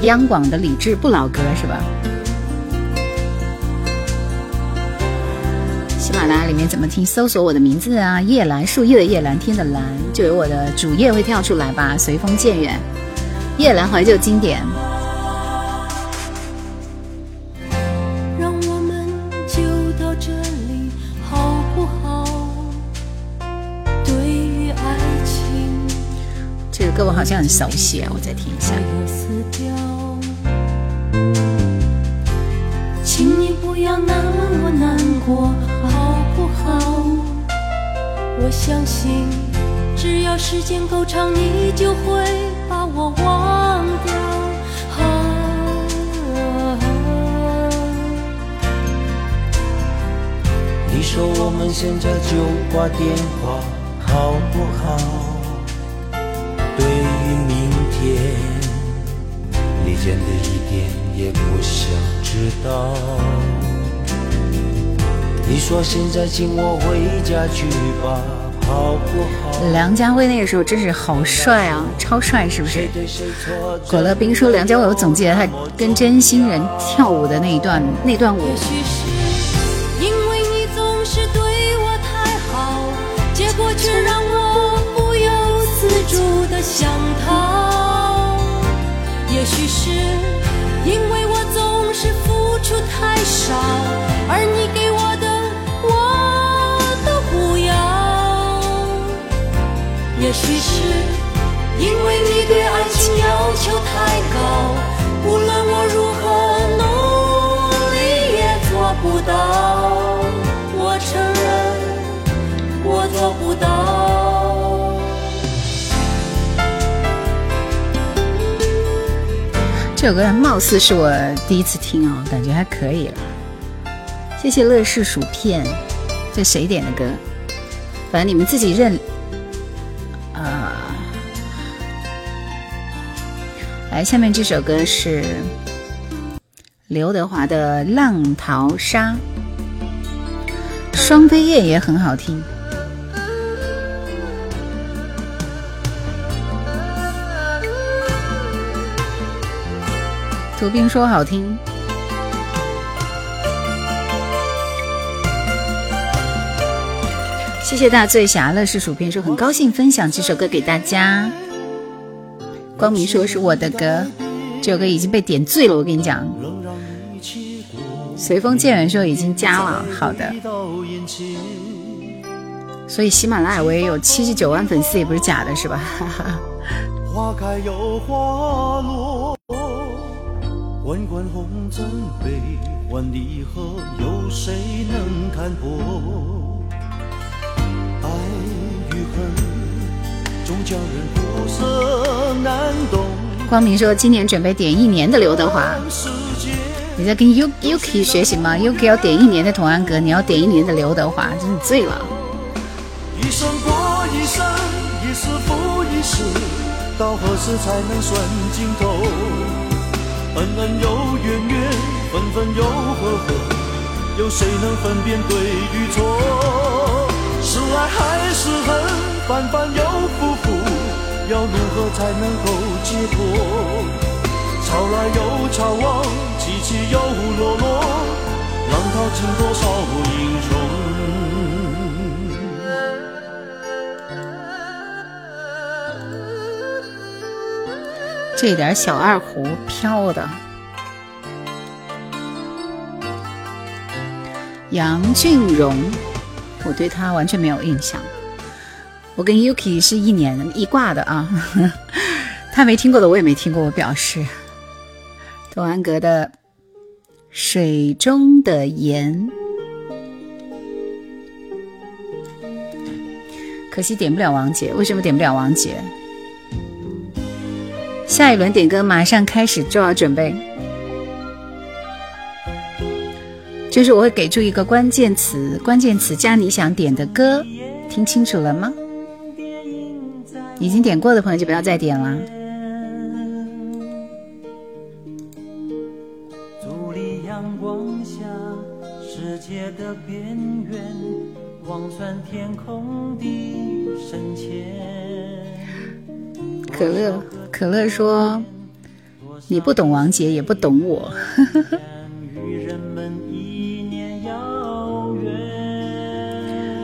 央广的李志不老歌是吧？喜马拉雅里面怎么听？搜索我的名字啊，夜兰，树叶的夜，蓝天的蓝，就有我的主页会跳出来吧。随风渐远，夜兰怀旧经典。让我们就到这里，好不好？对于爱情，这个歌我好像很熟悉啊，我再听一下。请你不要那么难过。我相信，只要时间够长，你就会把我忘掉。你说我们现在就挂电话好不好？对于明天，你真的一点也不想知道。你说现在请我回家去吧，好不好？梁家辉那个时候真是好帅啊，超帅，是不是？果乐冰说梁家辉，我总记得他跟真心人跳舞的那一段那段舞。也许是因为你总是对我太好，结果却让我不由自主的想逃。也许是因为我总是付出太少，而你给我。也许是因为你对爱情要求太高，无论我如何努力也做不到。我承认，我做不到。这首歌貌似是我第一次听哦，感觉还可以了。谢谢乐事薯片，这谁点的歌？反正你们自己认。下面这首歌是刘德华的《浪淘沙》，双飞燕也很好听。图兵说好听，谢谢大醉侠乐视薯片说很高兴分享这首歌给大家。光明说是我的歌，这首歌已经被点醉了。我跟你讲，随风渐远说已经加了，好的。所以喜马拉雅我也有七十九万粉丝，也不是假的，是吧？花开又花落，滚滚红尘悲欢离合，有谁能看破？光明说今年准备点一年的刘德华，你在跟 U Uki 学习吗？Uki 要点一年的童安格，你要点一年的刘德华，真是醉了。一生过一生，一世复一世，到何时才能算尽头？恩恩又怨怨，分分又合合，有谁能分辨对与错？是爱还是恨？反反又复复，要如何才能够解脱？潮来又潮往，起起又落落，浪淘尽多少英雄？这点小二胡飘的，杨俊荣，我对他完全没有印象。我跟 Yuki 是一年一挂的啊，他没听过的我也没听过。我表示，童安格的《水中的盐》，可惜点不了王姐。为什么点不了王姐？下一轮点歌马上开始，就要准备。就是我会给出一个关键词，关键词加你想点的歌，听清楚了吗？已经点过的朋友就不要再点了。可乐，可乐说：“你不懂王杰，也不懂我。”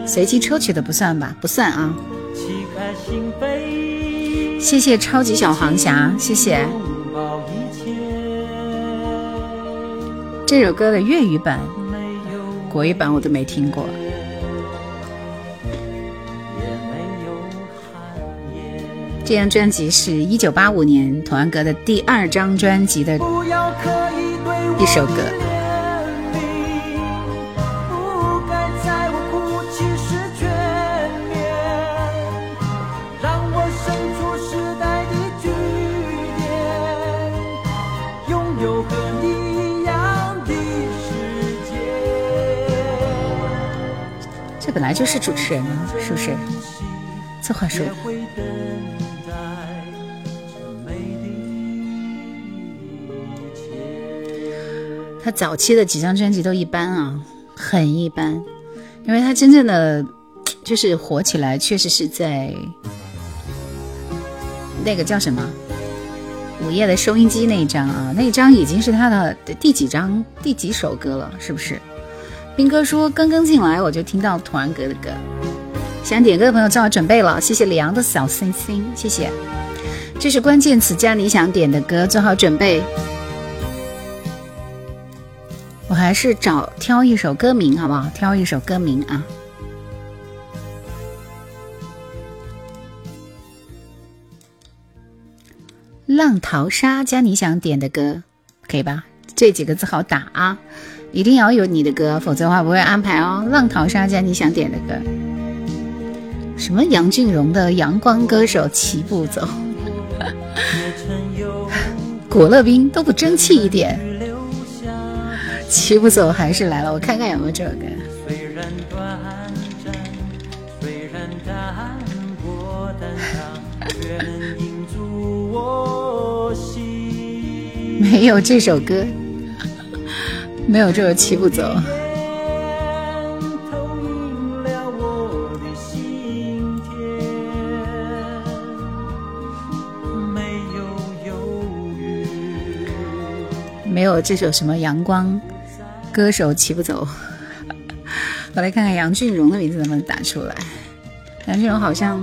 随机抽取的不算吧？不算啊。谢谢超级小黄侠，谢谢。这首歌的粤语版、国语版我都没听过。这张专辑是一九八五年童安格的第二张专辑的一首歌。本来就是主持人呢，是不是？这话说。他早期的几张专辑都一般啊，很一般。因为他真正的就是火起来，确实是在那个叫什么《午夜的收音机》那一张啊，那一张已经是他的第几张、第几首歌了，是不是？兵哥说：“刚刚进来我就听到童安格的歌，想点歌的朋友做好准备了。谢谢李阳的小星星，谢谢。这是关键词加你想点的歌，做好准备。我还是找挑一首歌名好不好？挑一首歌名啊。浪淘沙加你想点的歌，可以吧？这几个字好打啊。”一定要有你的歌，否则的话不会安排哦。浪淘沙加你想点的歌，什么杨俊荣的《阳光歌手》齐步走，果乐冰都不争气一点，齐步走还是来了，我看看有没有这首歌。没有这首歌。没有这个骑不走。没有这首什么阳光歌手骑不走。我来看看杨俊荣的名字能不能打出来。杨俊荣好像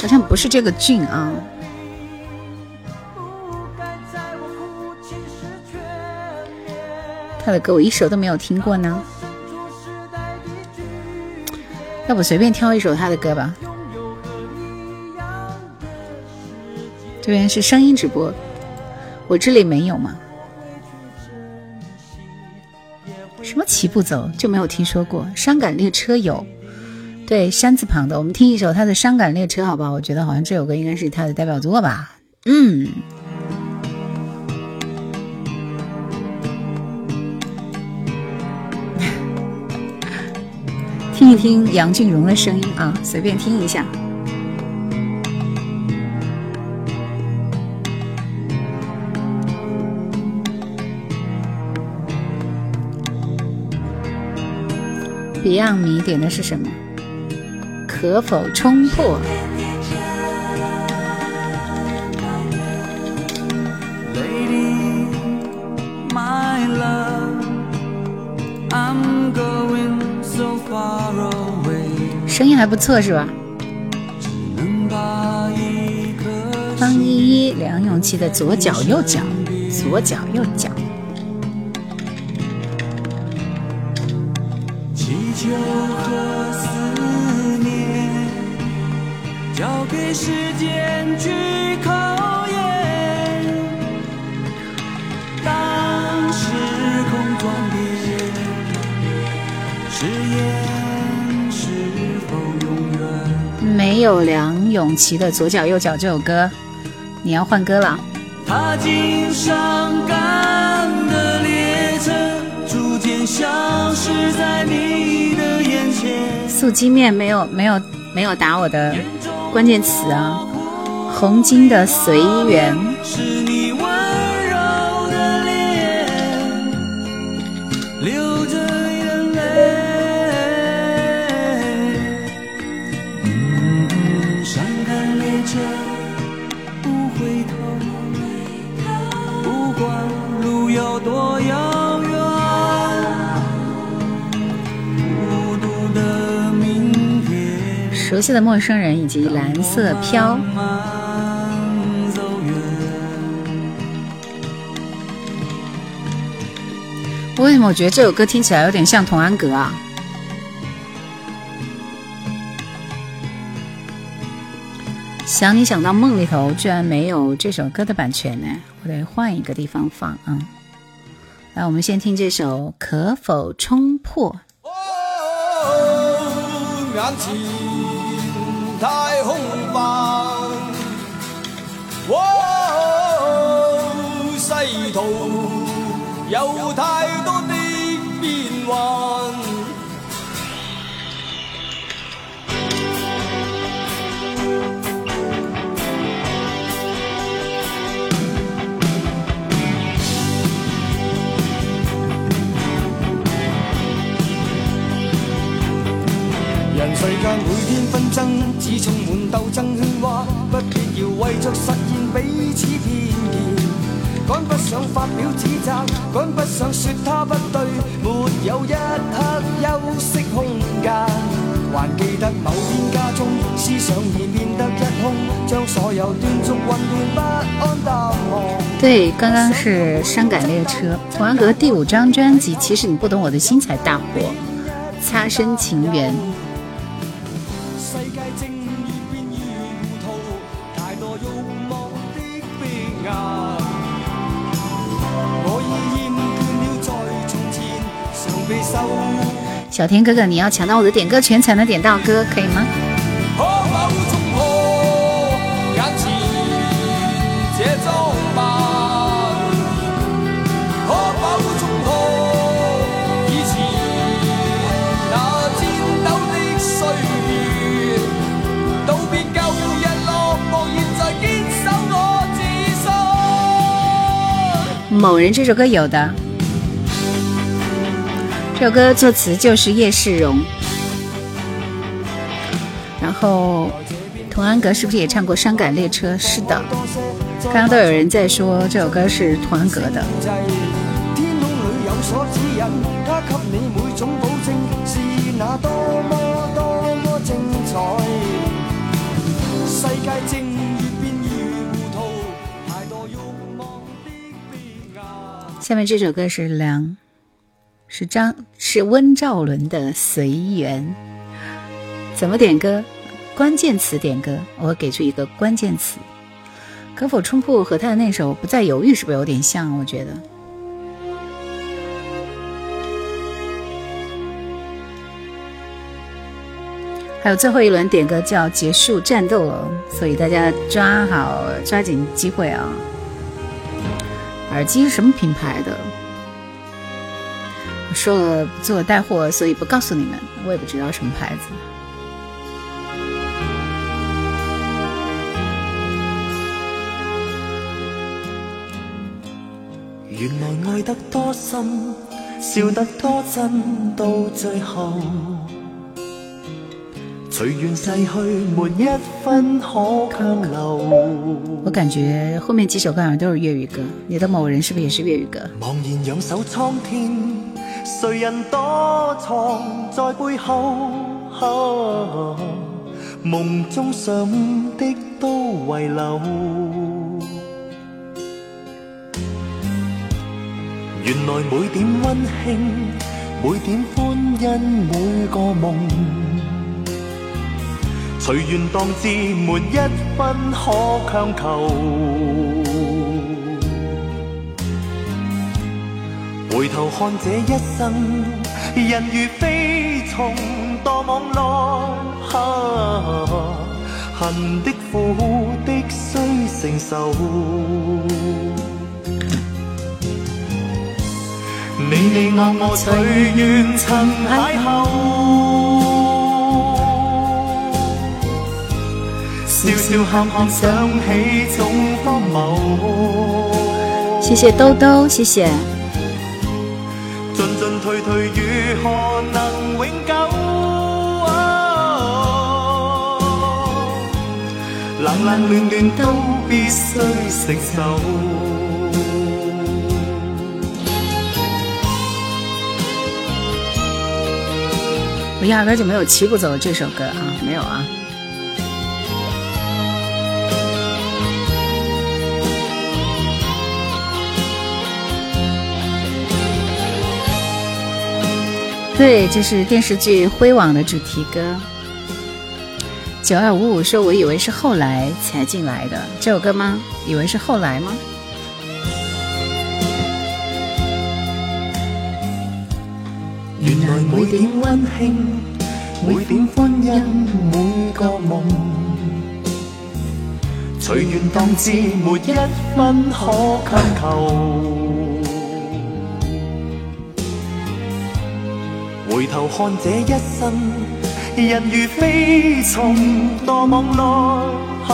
好像不是这个俊啊。的歌我一首都没有听过呢，要不随便挑一首他的歌吧。这边是声音直播，我这里没有吗？什么齐步走就没有听说过，伤感列车有，对山字旁的，我们听一首他的伤感列车，好不好？我觉得好像这首歌应该是他的代表作吧，嗯。听听杨俊荣的声音啊，随便听一下。Beyond 迷点的是什么？可否冲破？声音还不错是吧？方依依、梁咏琪的左脚右脚，左脚右脚。祈求和思念，交给时间去考验。当时空转没有梁咏琪的左脚右脚这首歌，你要换歌了。踏进伤感的列车，逐渐消失在你的眼前。素鸡面没有没有没有打我的关键词啊！红金的随缘。熟悉的陌生人以及蓝色飘。为什么我觉得这首歌听起来有点像童安格啊？想你想到梦里头，居然没有这首歌的版权呢，我得换一个地方放啊。来，我们先听这首《可否冲破》。争，只充满斗争喧哗，不必要为着实现彼此偏见。赶不上发表指责，赶不上说他不对，没有一刻休息空间。还记得某天家中，思想已变得一空，将所有断续混乱不安答案。对，刚刚是伤感列车，童安格第五张专辑《其实你不懂我的心》才大火，《擦身情缘》。小天哥哥，你要抢到我的点歌权才能点到歌，可以吗？某人这首歌有的。这首歌作词就是叶世荣，然后童安格是不是也唱过《伤感列车》？是的，刚刚都有人在说这首歌是童安格的。下面这首歌是凉。是张是温兆伦的随缘，怎么点歌？关键词点歌，我给出一个关键词。可否冲破和他的那首不再犹豫是不是有点像？我觉得。还有最后一轮点歌就要结束战斗了，所以大家抓好抓紧机会啊！耳机是什么品牌的？说了不做带货，所以不告诉你们。我也不知道什么牌子。原来爱得多深，笑得多真，到最后，随缘逝去，没一分可强留。我感觉后面几首歌好像都是粤语歌。你的某人是不是也是粤语歌？茫然仰首苍天。谁人躲藏在背后，梦中想的都遗留。原来每点温馨，每点欢欣，每个梦，随缘当至，没一分可强求。回头看这一生，人如飞虫堕网内，恨的苦的需承受。你你我我随缘曾邂逅，笑笑喊喊想起总荒谬。谢谢兜兜，谢谢。退退如何能永久？冷冷暖暖都必须承受。我压根就没有骑不走这首歌啊，没有啊。对，这是电视剧《辉煌》的主题歌。九二五五说：“我以为是后来才进来的这首歌吗？以为是后来吗？”原来每点温馨，每点欢欣，每个梦，随缘当至，没一分可强求。回头看这一生，人如飞虫堕网内，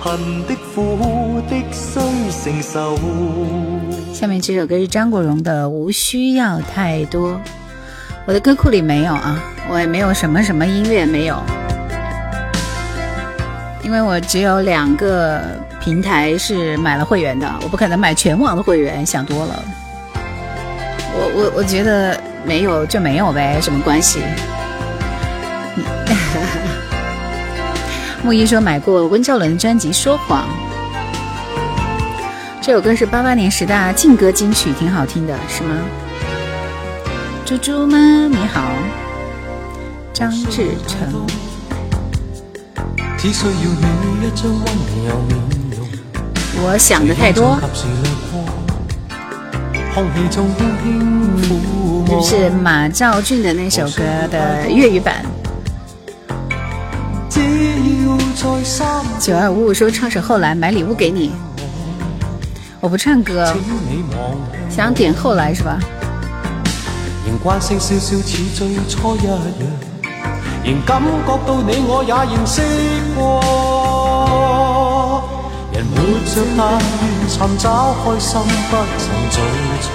恨的苦的需承受。下面这首歌是张国荣的《无需要太多》，我的歌库里没有啊，我也没有什么什么音乐没有，因为我只有两个平台是买了会员的，我不可能买全网的会员，想多了。我我我觉得没有就没有呗，什么关系？木一说买过温兆伦的专辑《说谎》，这首歌是八八年十大劲歌金曲，挺好听的，是吗？猪猪们你好，张志成。我想的太多。就是马兆骏的那首歌的粤语版。九二五五说唱首后来买礼物给你，我不唱歌，想点后来是吧？仍惯性笑笑似最初一样，仍感觉到你我也寻找开心，不曾做错。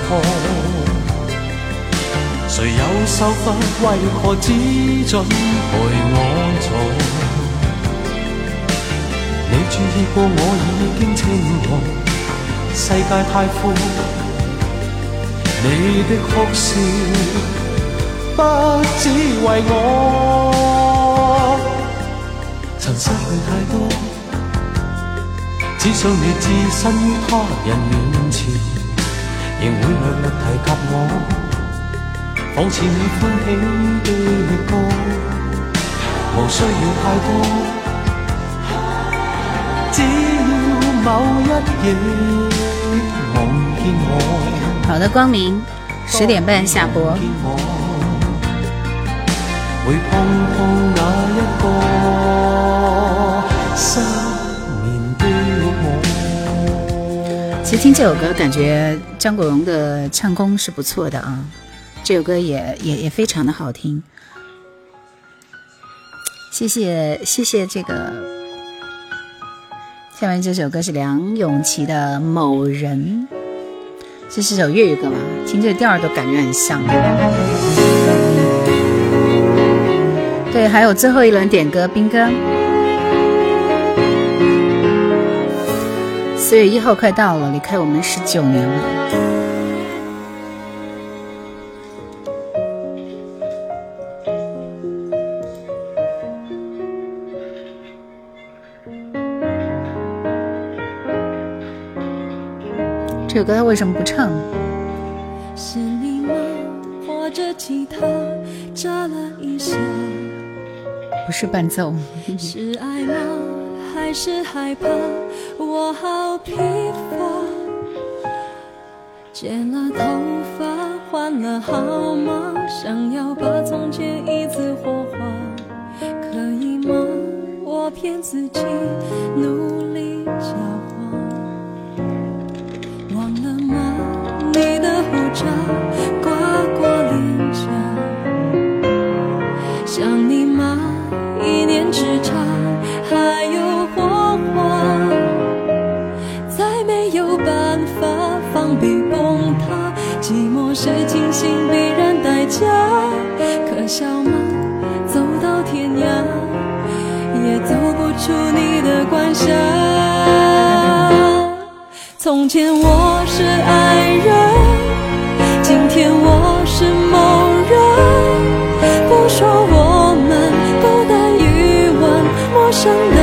谁有受罚，为何只准陪我做？你注意过我已经清楚，世界太阔，你的哭笑不只为我，曾失去太多。只想你置身于他人面前，仍会略略提及我，仿似你欢喜的歌，无需要太多，只要某一夜望见我。好的，光明，十点半下播。会碰碰那一个。其实听这首歌，感觉张国荣的唱功是不错的啊，这首歌也也也非常的好听。谢谢谢谢这个，下面这首歌是梁咏琪的《某人》，这是首粤语歌吧？听这调儿都感觉很像。对，还有最后一轮点歌，兵哥。四月一号快到了，离开我们十九年了。这首歌他为什么不唱？是你吗？或者吉他扎了一下？不是伴奏。是爱吗？还是害怕？我好疲乏。剪了头发，换了号码，想要把从前一次火化，可以吗？我骗自己，努笑吗？走到天涯，也走不出你的管辖。从前我是爱人，今天我是某人。不说我们不带余温，陌生的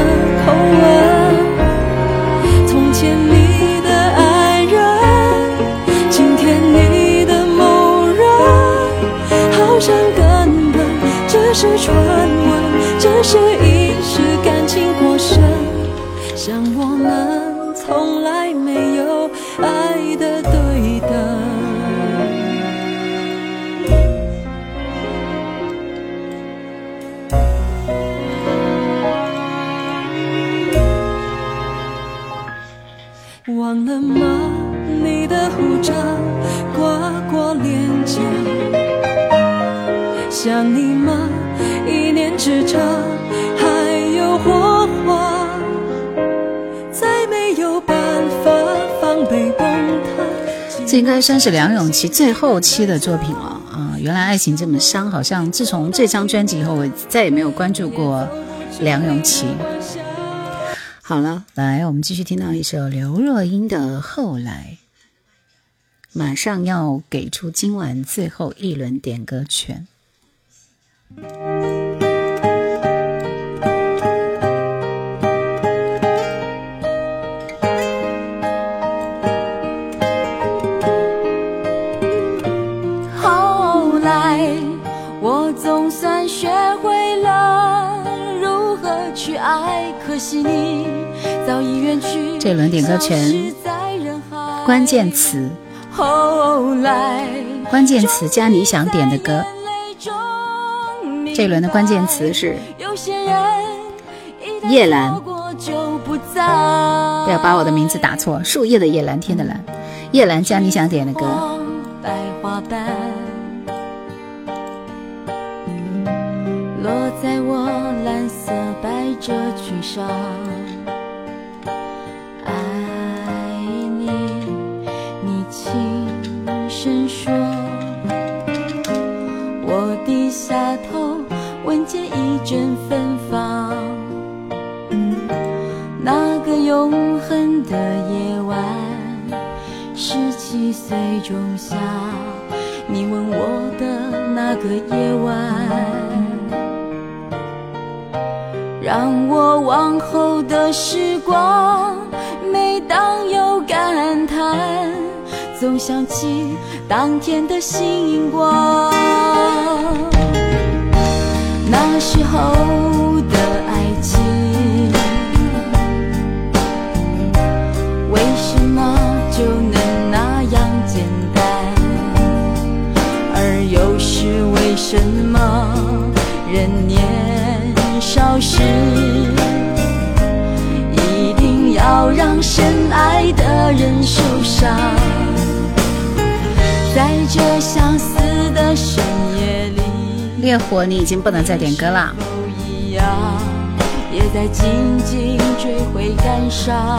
了吗？你的胡渣刮过脸颊。想你吗？一念之差，还有火花。再没有办法防备崩塌。这应该算是梁咏琪最后期的作品了啊！原来爱情这么伤，好像自从这张专辑以后，我再也没有关注过梁咏琪。好了，来，我们继续听到一首刘若英的《后来》，马上要给出今晚最后一轮点歌权。后来，我总算学会了如何去爱，可惜你。这轮点歌权关键词，后来，关键词加你想点的歌。这一轮的关键词是叶兰错过就不要把我的名字打错，树叶的叶，蓝天的蓝，叶兰加你想点的歌。天的星光。烈火，你已经不能再点歌了。都一样，也在静静追悔感伤。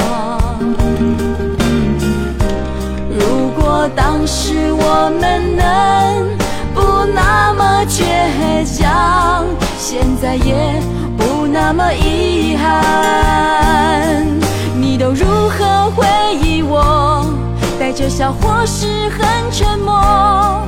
如果当时我们能不那么倔强，现在也不那么遗憾。你都如何回忆我？带着笑或是很沉默。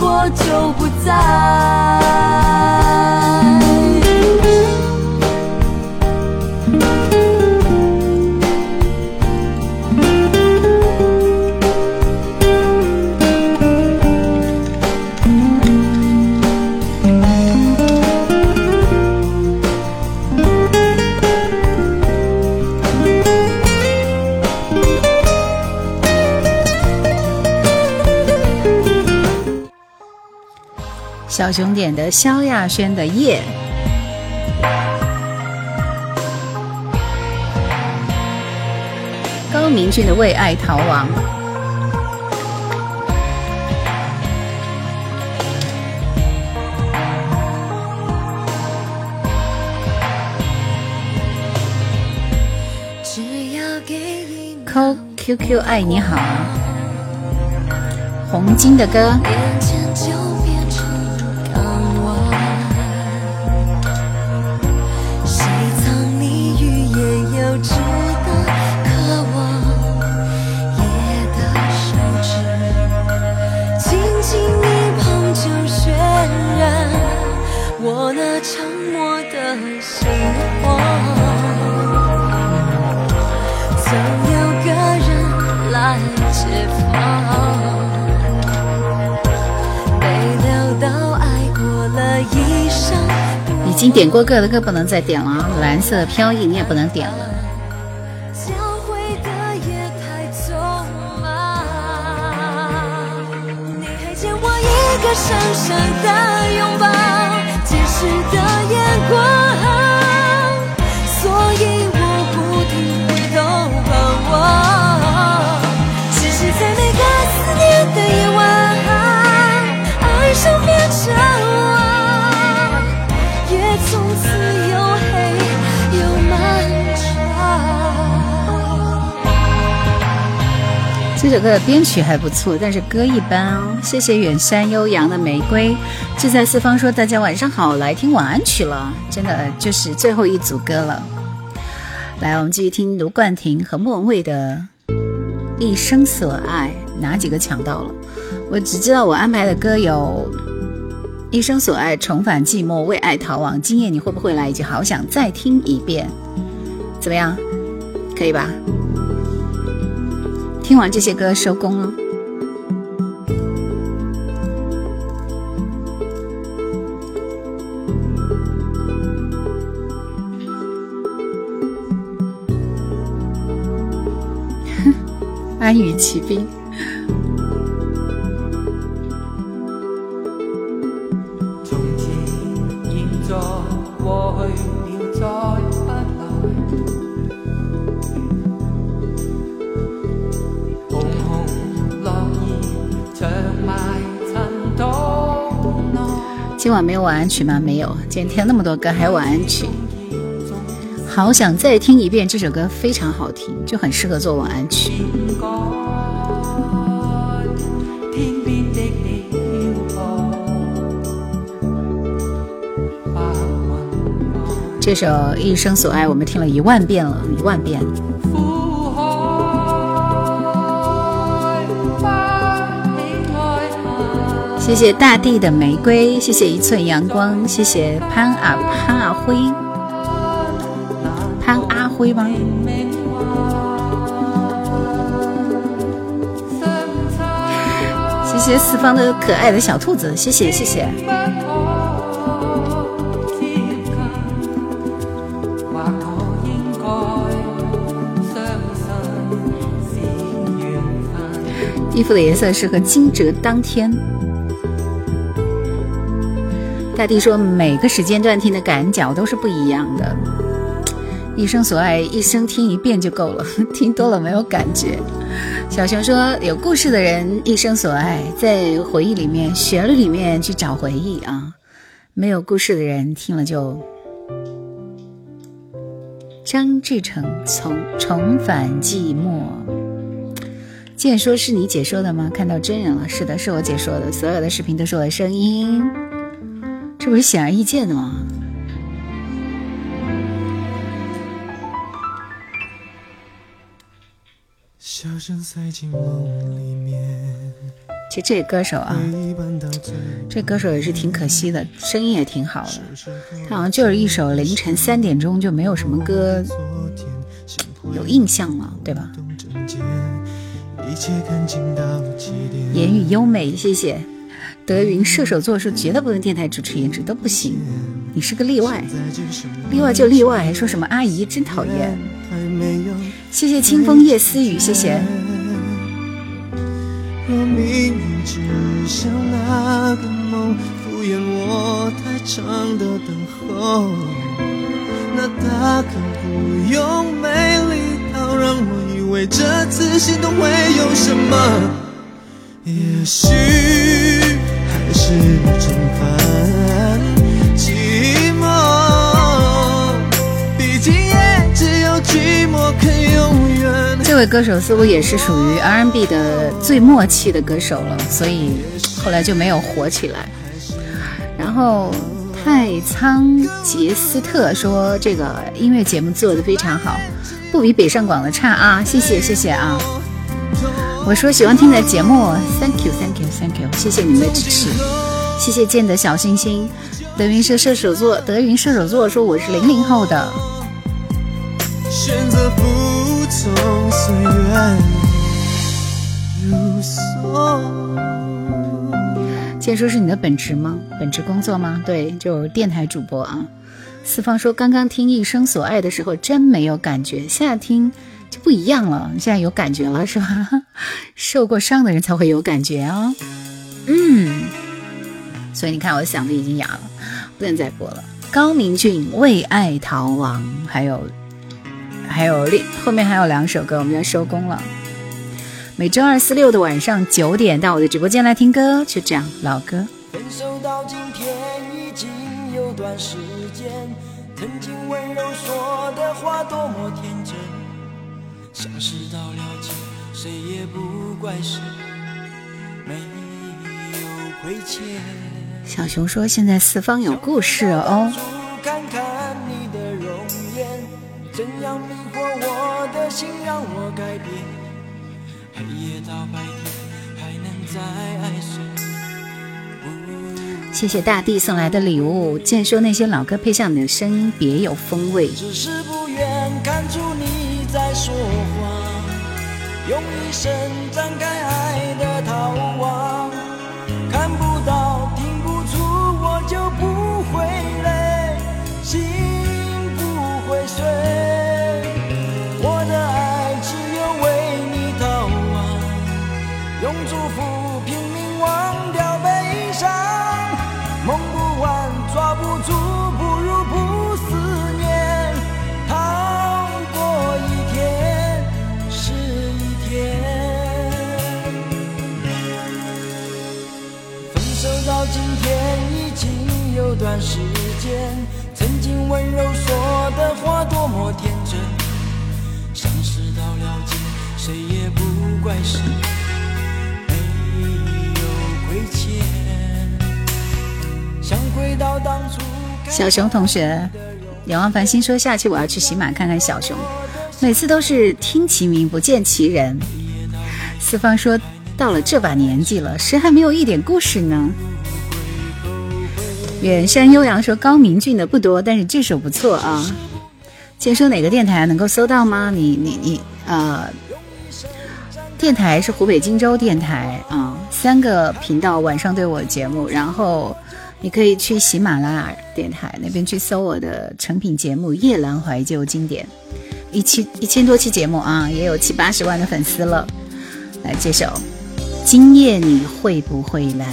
就不再。小熊点的萧亚轩的夜，高明俊的为爱逃亡，扣 QQ 爱你好，红金的歌。经点过歌的歌不能再点了，蓝色飘逸你也不能点了。你还欠我一个深深的拥抱，解释的眼光。首歌的编曲还不错，但是歌一般哦。谢谢远山悠扬的玫瑰，志在四方说大家晚上好，来听晚安曲了，真的就是最后一组歌了。来，我们继续听卢冠廷和莫文蔚的《一生所爱》，哪几个抢到了？我只知道我安排的歌有《一生所爱》、《重返寂寞》、《为爱逃亡》、《今夜你会不会来》以及《好想再听一遍》，怎么样？可以吧？听完这些歌，收工了。安于骑兵。今晚没有晚安曲吗？没有，今天听那么多歌，还有晚安曲。好想再听一遍这首歌，非常好听，就很适合做晚安曲。这首《一生所爱》，我们听了一万遍了，一万遍。谢谢大地的玫瑰，谢谢一寸阳光，谢谢潘啊潘阿辉，潘阿辉吗？谢谢四方的可爱的小兔子，谢谢谢谢。衣服的颜色适合惊蛰当天。大地说：“每个时间段听的感脚都是不一样的。一生所爱，一生听一遍就够了，听多了没有感觉。”小熊说：“有故事的人一生所爱，在回忆里面、旋律里面去找回忆啊；没有故事的人听了就……”张志成从重返寂寞。剑说是你解说的吗？看到真人了，是的，是我解说的，所有的视频都是我的声音。这不是显而易见的吗？笑声塞进梦里面，其实这歌手啊，这歌手也是挺可惜的，声音也挺好的。他好像就是一首凌晨三点钟就没有什么歌有印象了，对吧？言语优美，谢谢。德云射手座说绝对不能电台主持颜值都不行，你是个例外，例外就例外，还说什么阿姨真讨厌。谢谢清风夜思雨，谢谢。若命运只像那个梦，敷衍我太长的等候，那大可不用美丽到让我以为这次心动会有什么，也许。是惩罚寂寞，毕竟也只有寂寞肯永远。这位歌手似乎也是属于 R&B 的最默契的歌手了，所以后来就没有火起来。然后太仓杰斯特说：“这个音乐节目做的非常好，不比北上广的差啊！”谢谢谢谢啊！我说喜欢听的节目，Thank you，Thank you，Thank you，谢谢你们的支持，谢谢见的小星星。德云社射手座，德云射手座说我是零零后的。选择服从岁月如梭。建说是你的本职吗？本职工作吗？对，就是电台主播啊。四方说刚刚听一生所爱的时候真没有感觉，现在听。就不一样了，现在有感觉了是吧？受过伤的人才会有感觉哦。嗯，所以你看，我嗓子已经哑了，不能再播了。高明俊为爱逃亡，还有还有另后面还有两首歌，我们要收工了。每周二、四、六的晚上九点到我的直播间来听歌，就这样老歌。分手到今天已经有段时间，曾经温柔说的话多么天真。相识到了解，谁也不怪谁，没有亏欠。小熊说：“现在四方有故事哦。”看看你的容颜，怎样迷惑我的心，让我改变。黑夜到白天，还能再爱谁？谢谢大地送来的礼物。见说那些老歌配上你的声音，别有风味。只是不愿看出你。在说谎，用一生展开爱的逃亡，看不到，听不出，我就不段时间，曾经温柔说的话多么天真，相识到了解，谁也不怪谁，没有亏欠。想回到当初。小熊同学，仰望繁星说下期我要去喜马看看小熊，每次都是听其名不见其人。四方说到了这把年纪了，谁还没有一点故事呢？远山悠扬说高明俊的不多，但是这首不错啊。先说哪个电台能够搜到吗？你你你呃，电台是湖北荆州电台啊，三个频道晚上对我节目，然后你可以去喜马拉雅电台那边去搜我的成品节目《夜阑怀旧经典》，一期一千多期节目啊，也有七八十万的粉丝了。来这首《今夜你会不会来》。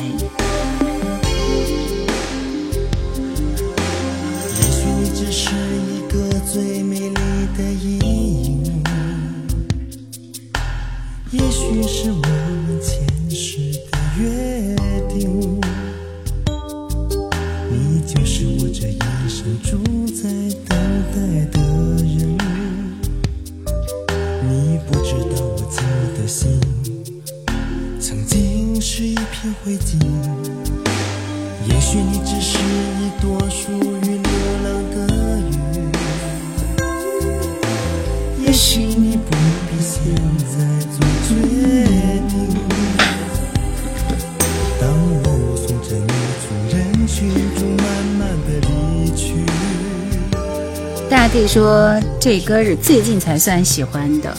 说这歌是最近才算喜欢的。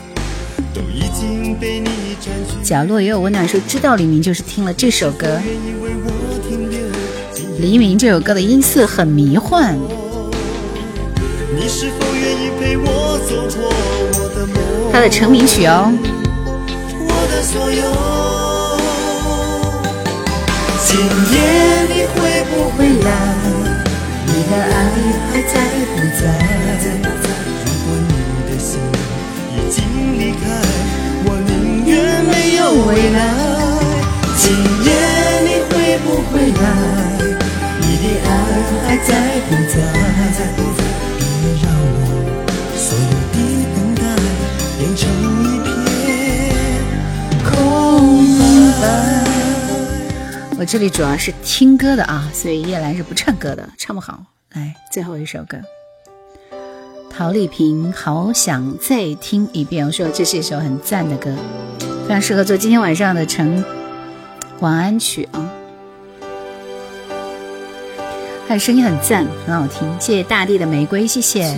角落也有温暖，说知道黎明就是听了这首歌。黎明这首歌的音色很迷幻。他的成名曲哦。今夜你会不会来？你的爱还在不在？在不在如果你的心已经离开，我宁愿没有未来。今夜你会不会来？你的爱还在不在？别让我所有的等待变成一片空白我这里主要是听歌的啊，所以叶兰是不唱歌的，唱不好。来，最后一首歌，陶丽萍《好想再听一遍》。我说这是一首很赞的歌，非常适合做今天晚上的晨晚安曲啊。他的声音很赞，很好听。谢谢大地的玫瑰，谢谢。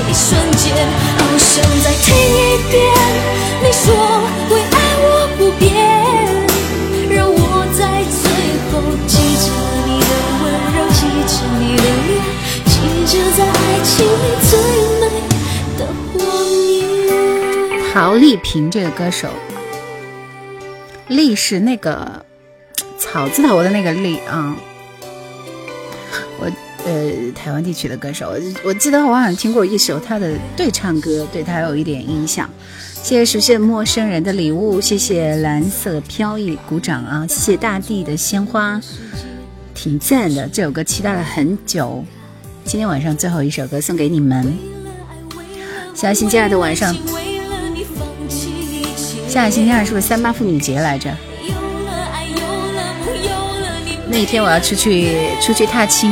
一瞬间，好想再听一遍你说会爱我不变，让我在最后记着你的温柔，记着你的脸，记着在爱情里最美的画面。陶丽萍这个歌手，丽是那个草字头的那个丽啊。呃，台湾地区的歌手，我记得我好像听过一首他的对唱歌，对他有一点印象。谢谢熟悉的陌生人的礼物，谢谢蓝色飘逸鼓掌啊，谢谢大地的鲜花，挺赞的。这首歌期待了很久，今天晚上最后一首歌送给你们。下个星期二的晚上，下个星期二是不是三八妇女节来着？那一天我要出去出去踏青。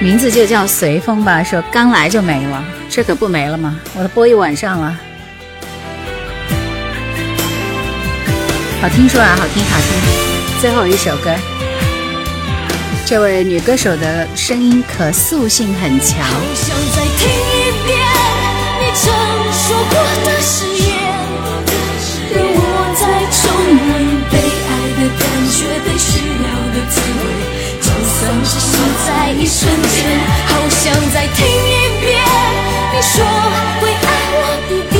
名字就叫随风吧，说刚来就没了，这可不没了吗？我都播一晚上了，好听说啊，好听好听。最后一首歌，这位女歌手的声音可塑性很强。想再听一遍你曾说过的誓言，让我再重温被爱的感觉，被需要的滋味。总是是在一瞬间，好想再听一遍你说会爱我不变，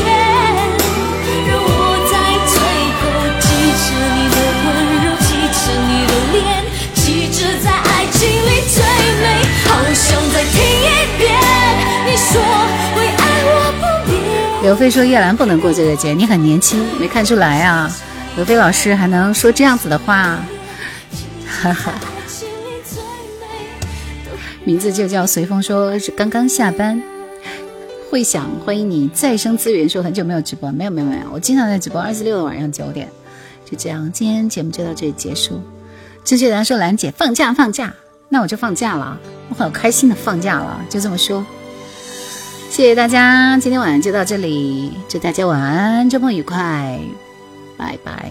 刘飞说叶兰不能过这个节，你很年轻，没看出来啊？刘飞老师还能说这样子的话，哈哈。名字就叫随风，说是刚刚下班。会想欢迎你再生资源，说很久没有直播，没有没有没有，我经常在直播，二十六的晚上九点，就这样。今天节目就到这里结束。正确答案说兰姐放假放假，那我就放假了，我好开心的放假了，就这么说。谢谢大家，今天晚上就到这里，祝大家晚安，周末愉快，拜拜。